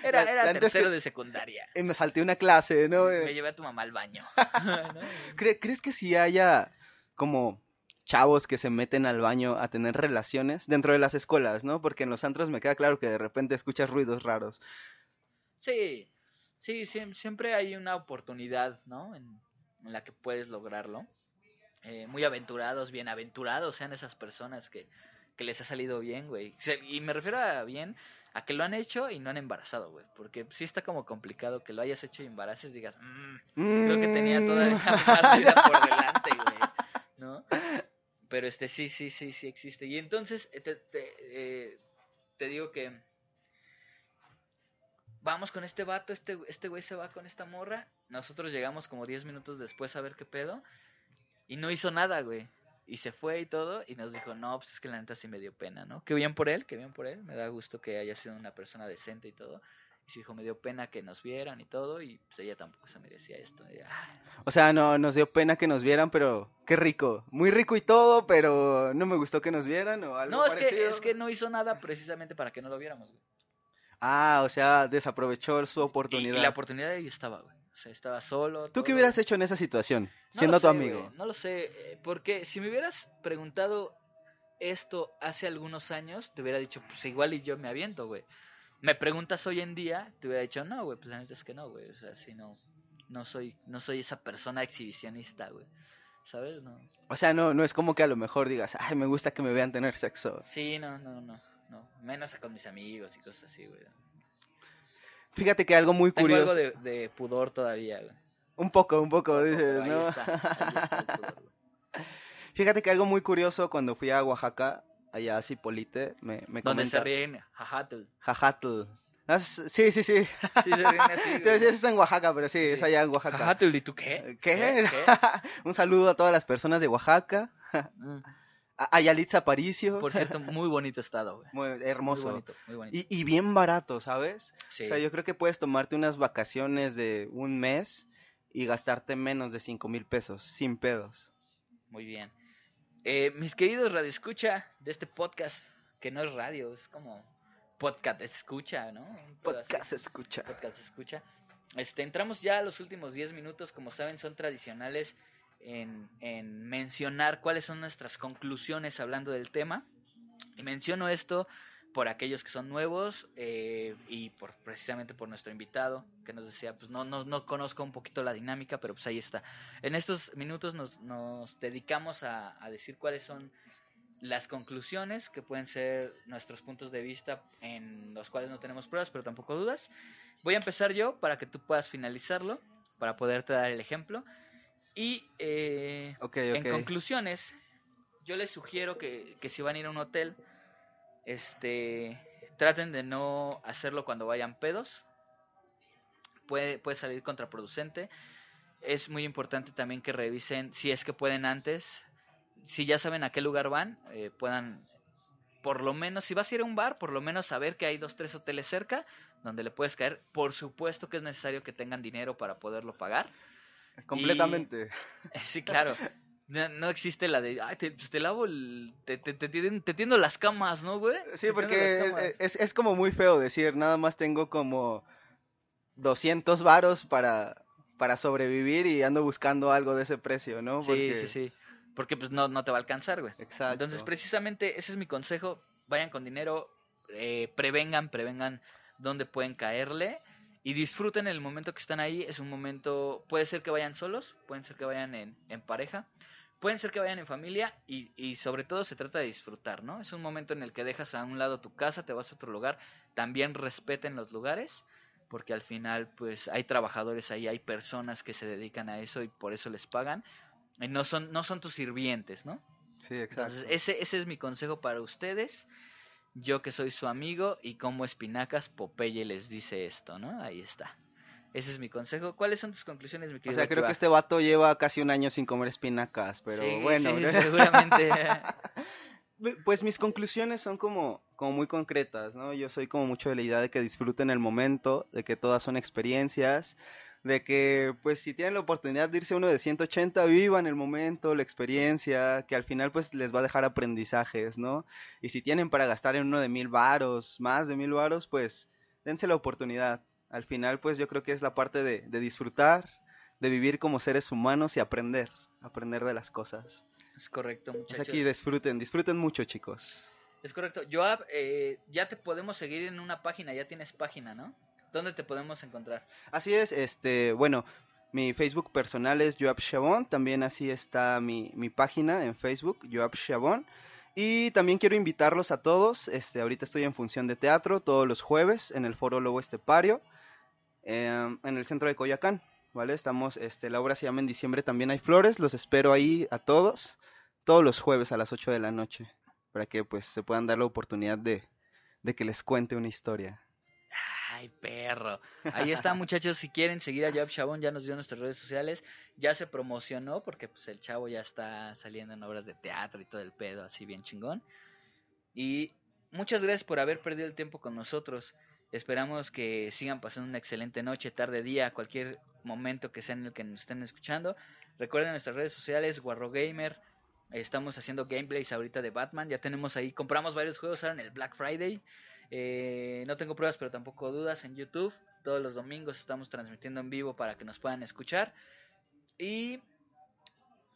Era, La- era la tercero de secundaria. Y me salté una clase, ¿no? Me llevé a tu mamá al baño. ¿no? (laughs) ¿Cre- ¿Crees que si haya como chavos que se meten al baño a tener relaciones dentro de las escuelas, ¿no? Porque en los antros me queda claro que de repente escuchas ruidos raros. Sí, sí, siem- siempre hay una oportunidad, ¿no? En, en la que puedes lograrlo. Eh, muy aventurados, bienaventurados sean esas personas que, que les ha salido bien, güey. Y me refiero a bien a que lo han hecho y no han embarazado, güey. Porque sí está como complicado que lo hayas hecho y embaraces, digas, "Mm, creo que tenía todavía (laughs) más vida por delante, güey. ¿No? Pero este sí, sí, sí, sí existe. Y entonces eh, te, te, eh, te digo que vamos con este vato, este, este güey se va con esta morra. Nosotros llegamos como 10 minutos después a ver qué pedo. Y no hizo nada, güey. Y se fue y todo. Y nos dijo, no, pues es que la neta sí me dio pena, ¿no? Qué bien por él, qué bien por él. Me da gusto que haya sido una persona decente y todo. Y se dijo, me dio pena que nos vieran y todo. Y pues ella tampoco se merecía esto. Y, ah, O sea, no, nos dio pena que nos vieran, pero qué rico. Muy rico y todo, pero no me gustó que nos vieran o algo No, es que, es que no hizo nada precisamente para que no lo viéramos, güey. Ah, o sea, desaprovechó su Y, oportunidad. y la oportunidad ahí estaba, güey. O sea, estaba solo. ¿Tú todo. qué hubieras hecho en esa situación, No siendo tu sé, amigo? no lo sé, eh, porque si me hubieras preguntado esto hace algunos años, te hubiera dicho, pues igual y yo me aviento, güey. Me preguntas hoy en día, te hubiera dicho, no, güey, pues la neta es que no, güey. O sea, si no, no soy, no soy esa persona exhibicionista, güey. ¿Sabes? No. O sea, no, no es como que a lo mejor digas, ay, me gusta que me vean tener sexo. Sí, no, no, no, no. Menos con mis amigos y cosas así, güey. Fíjate que algo muy Tengo curioso. algo de, de pudor todavía, güey. Un poco, un poco, Poco, dices, ahí ¿no? está, ahí está el pudor, güey. (laughs) Fíjate que algo muy curioso cuando fui a Oaxaca, allá a Cipolite, me, me Donde se comenta- ríen, jajatl. Jajatl. Ah, Sí, sí, sí. Sí, se ríen así, (laughs) eso es en Oaxaca, pero sí, es Sí. allá en Oaxaca. Jajatl, ¿y tú qué? ¿Qué? ¿Qué? (laughs) Un saludo a todas las personas de Oaxaca. Mm. A a Yalitza Aparicio. Por cierto, (laughs) muy bonito estado, güey. Muy Muy hermoso. bonito, muy bonito. Y, y bien barato, ¿sabes? Sí. O sea, yo creo que puedes tomarte unas vacaciones de un mes y gastarte menos de cinco mil pesos, sin pedos. Muy bien. Eh, mis queridos radio escucha de este podcast, que no es radio, es como podcast escucha, ¿no? Podcast escucha. podcast escucha. Este, entramos ya a los últimos 10 minutos, como saben, son tradicionales en, en mencionar cuáles son nuestras conclusiones hablando del tema. Y menciono esto por aquellos que son nuevos eh, y por precisamente por nuestro invitado que nos decía, pues no, no, no conozco un poquito la dinámica, pero pues ahí está. En estos minutos nos, nos dedicamos a, a decir cuáles son las conclusiones que pueden ser nuestros puntos de vista en los cuales no tenemos pruebas, pero tampoco dudas. Voy a empezar yo para que tú puedas finalizarlo, para poderte dar el ejemplo. Y eh, en conclusiones, yo les sugiero que, que si van a ir a un hotel, este, traten de no hacerlo cuando vayan pedos. Puede, puede salir contraproducente. Es muy importante también que revisen si es que pueden antes. Si ya saben a qué lugar van, eh, puedan, por lo menos, si vas a ir a un bar, por lo menos saber que hay dos, tres hoteles cerca donde le puedes caer. Por supuesto que es necesario que tengan dinero para poderlo pagar. (laughs) Completamente. (laughs) Sí, claro. No, no existe la de, ay, te, pues te lavo, el, te, te, te, te tiendo las camas, ¿no, güey? Sí, porque las camas. es, es- como muy feo decir, nada más tengo como 200 varos para, para sobrevivir y ando buscando algo de ese precio, ¿no? Sí, sí, sí. Porque pues no, no te va a alcanzar, güey. Exacto. Entonces, precisamente ese es mi consejo. Vayan con dinero, eh, prevengan, prevengan dónde pueden caerle y disfruten el momento que están ahí. Es un momento, puede ser que vayan solos, pueden ser que vayan en, en pareja, pueden ser que vayan en familia y, y sobre todo se trata de disfrutar, ¿no? Es un momento en el que dejas a un lado tu casa, te vas a otro lugar, también respeten los lugares. Porque al final, pues hay trabajadores ahí, hay personas que se dedican a eso y por eso les pagan. Y no son, no son tus sirvientes, ¿no? Sí, exacto. Entonces, ese, ese es mi consejo para ustedes. Yo que soy su amigo y como espinacas, Popeye les dice esto, ¿no? Ahí está. Ese es mi consejo. ¿Cuáles son tus conclusiones, mi O querido? sea, creo que este vato lleva casi un año sin comer espinacas, pero Sí, bueno. sí, ¿no? seguramente. (laughs) Pues mis conclusiones son como, como muy concretas, ¿no? Yo soy como mucho de la idea de que disfruten el momento, de que todas son experiencias, de que pues si tienen la oportunidad de irse uno de 180, vivan el momento, la experiencia, que al final pues les va a dejar aprendizajes, ¿no? Y si tienen para gastar en uno de mil varos, más de mil varos, pues dense la oportunidad. Al final pues yo creo que es la parte de, de disfrutar, de vivir como seres humanos y aprender, aprender de las cosas. Es correcto, Pues muchachos. aquí disfruten, disfruten mucho, chicos. Es correcto. Joab, eh, ya te podemos seguir en una página, ya tienes página, ¿no? ¿Dónde te podemos encontrar? Así es, este, bueno, mi Facebook personal es Joab Chabón, también así está mi, mi página en Facebook, Joab Chabón. Y también quiero invitarlos a todos, este, ahorita estoy en función de teatro todos los jueves en el Foro Lobo Estepario, em, en el centro de Coyacán, ¿vale? Estamos, este, la obra se llama En diciembre también hay flores, los espero ahí a todos, todos los jueves a las 8 de la noche, para que pues se puedan dar la oportunidad de, de que les cuente una historia. Ay, perro. Ahí está, muchachos. Si quieren seguir a Joab Chabón, ya nos dio nuestras redes sociales. Ya se promocionó porque pues el chavo ya está saliendo en obras de teatro y todo el pedo, así bien chingón. Y muchas gracias por haber perdido el tiempo con nosotros. Esperamos que sigan pasando una excelente noche, tarde, día, cualquier momento que sea en el que nos estén escuchando. Recuerden nuestras redes sociales, Guarro Gamer. Estamos haciendo gameplays ahorita de Batman. Ya tenemos ahí, compramos varios juegos ahora en el Black Friday. Eh, no tengo pruebas, pero tampoco dudas en YouTube. Todos los domingos estamos transmitiendo en vivo para que nos puedan escuchar. Y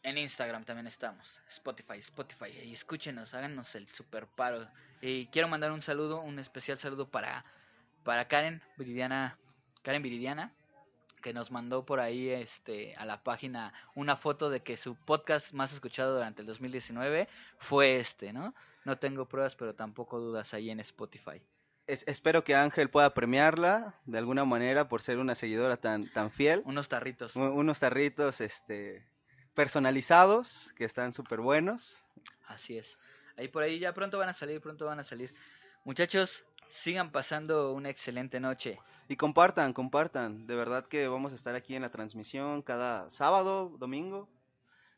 en Instagram también estamos. Spotify, Spotify. Y escúchenos, háganos el super paro. Y quiero mandar un saludo, un especial saludo para, para Karen Viridiana. Karen Viridiana que nos mandó por ahí este a la página una foto de que su podcast más escuchado durante el 2019 fue este, ¿no? No tengo pruebas, pero tampoco dudas ahí en Spotify. Es- espero que Ángel pueda premiarla de alguna manera por ser una seguidora tan, tan fiel. Unos tarritos. Unos tarritos este, personalizados que están súper buenos. Así es. Ahí por ahí ya pronto van a salir, pronto van a salir. Muchachos, sigan pasando una excelente noche. Y compartan, compartan. De verdad que vamos a estar aquí en la transmisión cada sábado, domingo.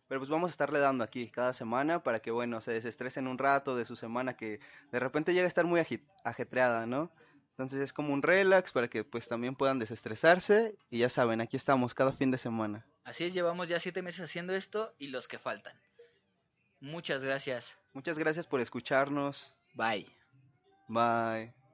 Pero pues vamos a estarle dando aquí cada semana para que, bueno, se desestresen un rato de su semana que de repente llega a estar muy ajetreada, ¿no? Entonces es como un relax para que pues también puedan desestresarse. Y ya saben, aquí estamos cada fin de semana. Así es, llevamos ya siete meses haciendo esto y los que faltan. Muchas gracias. Muchas gracias por escucharnos. Bye. Bye.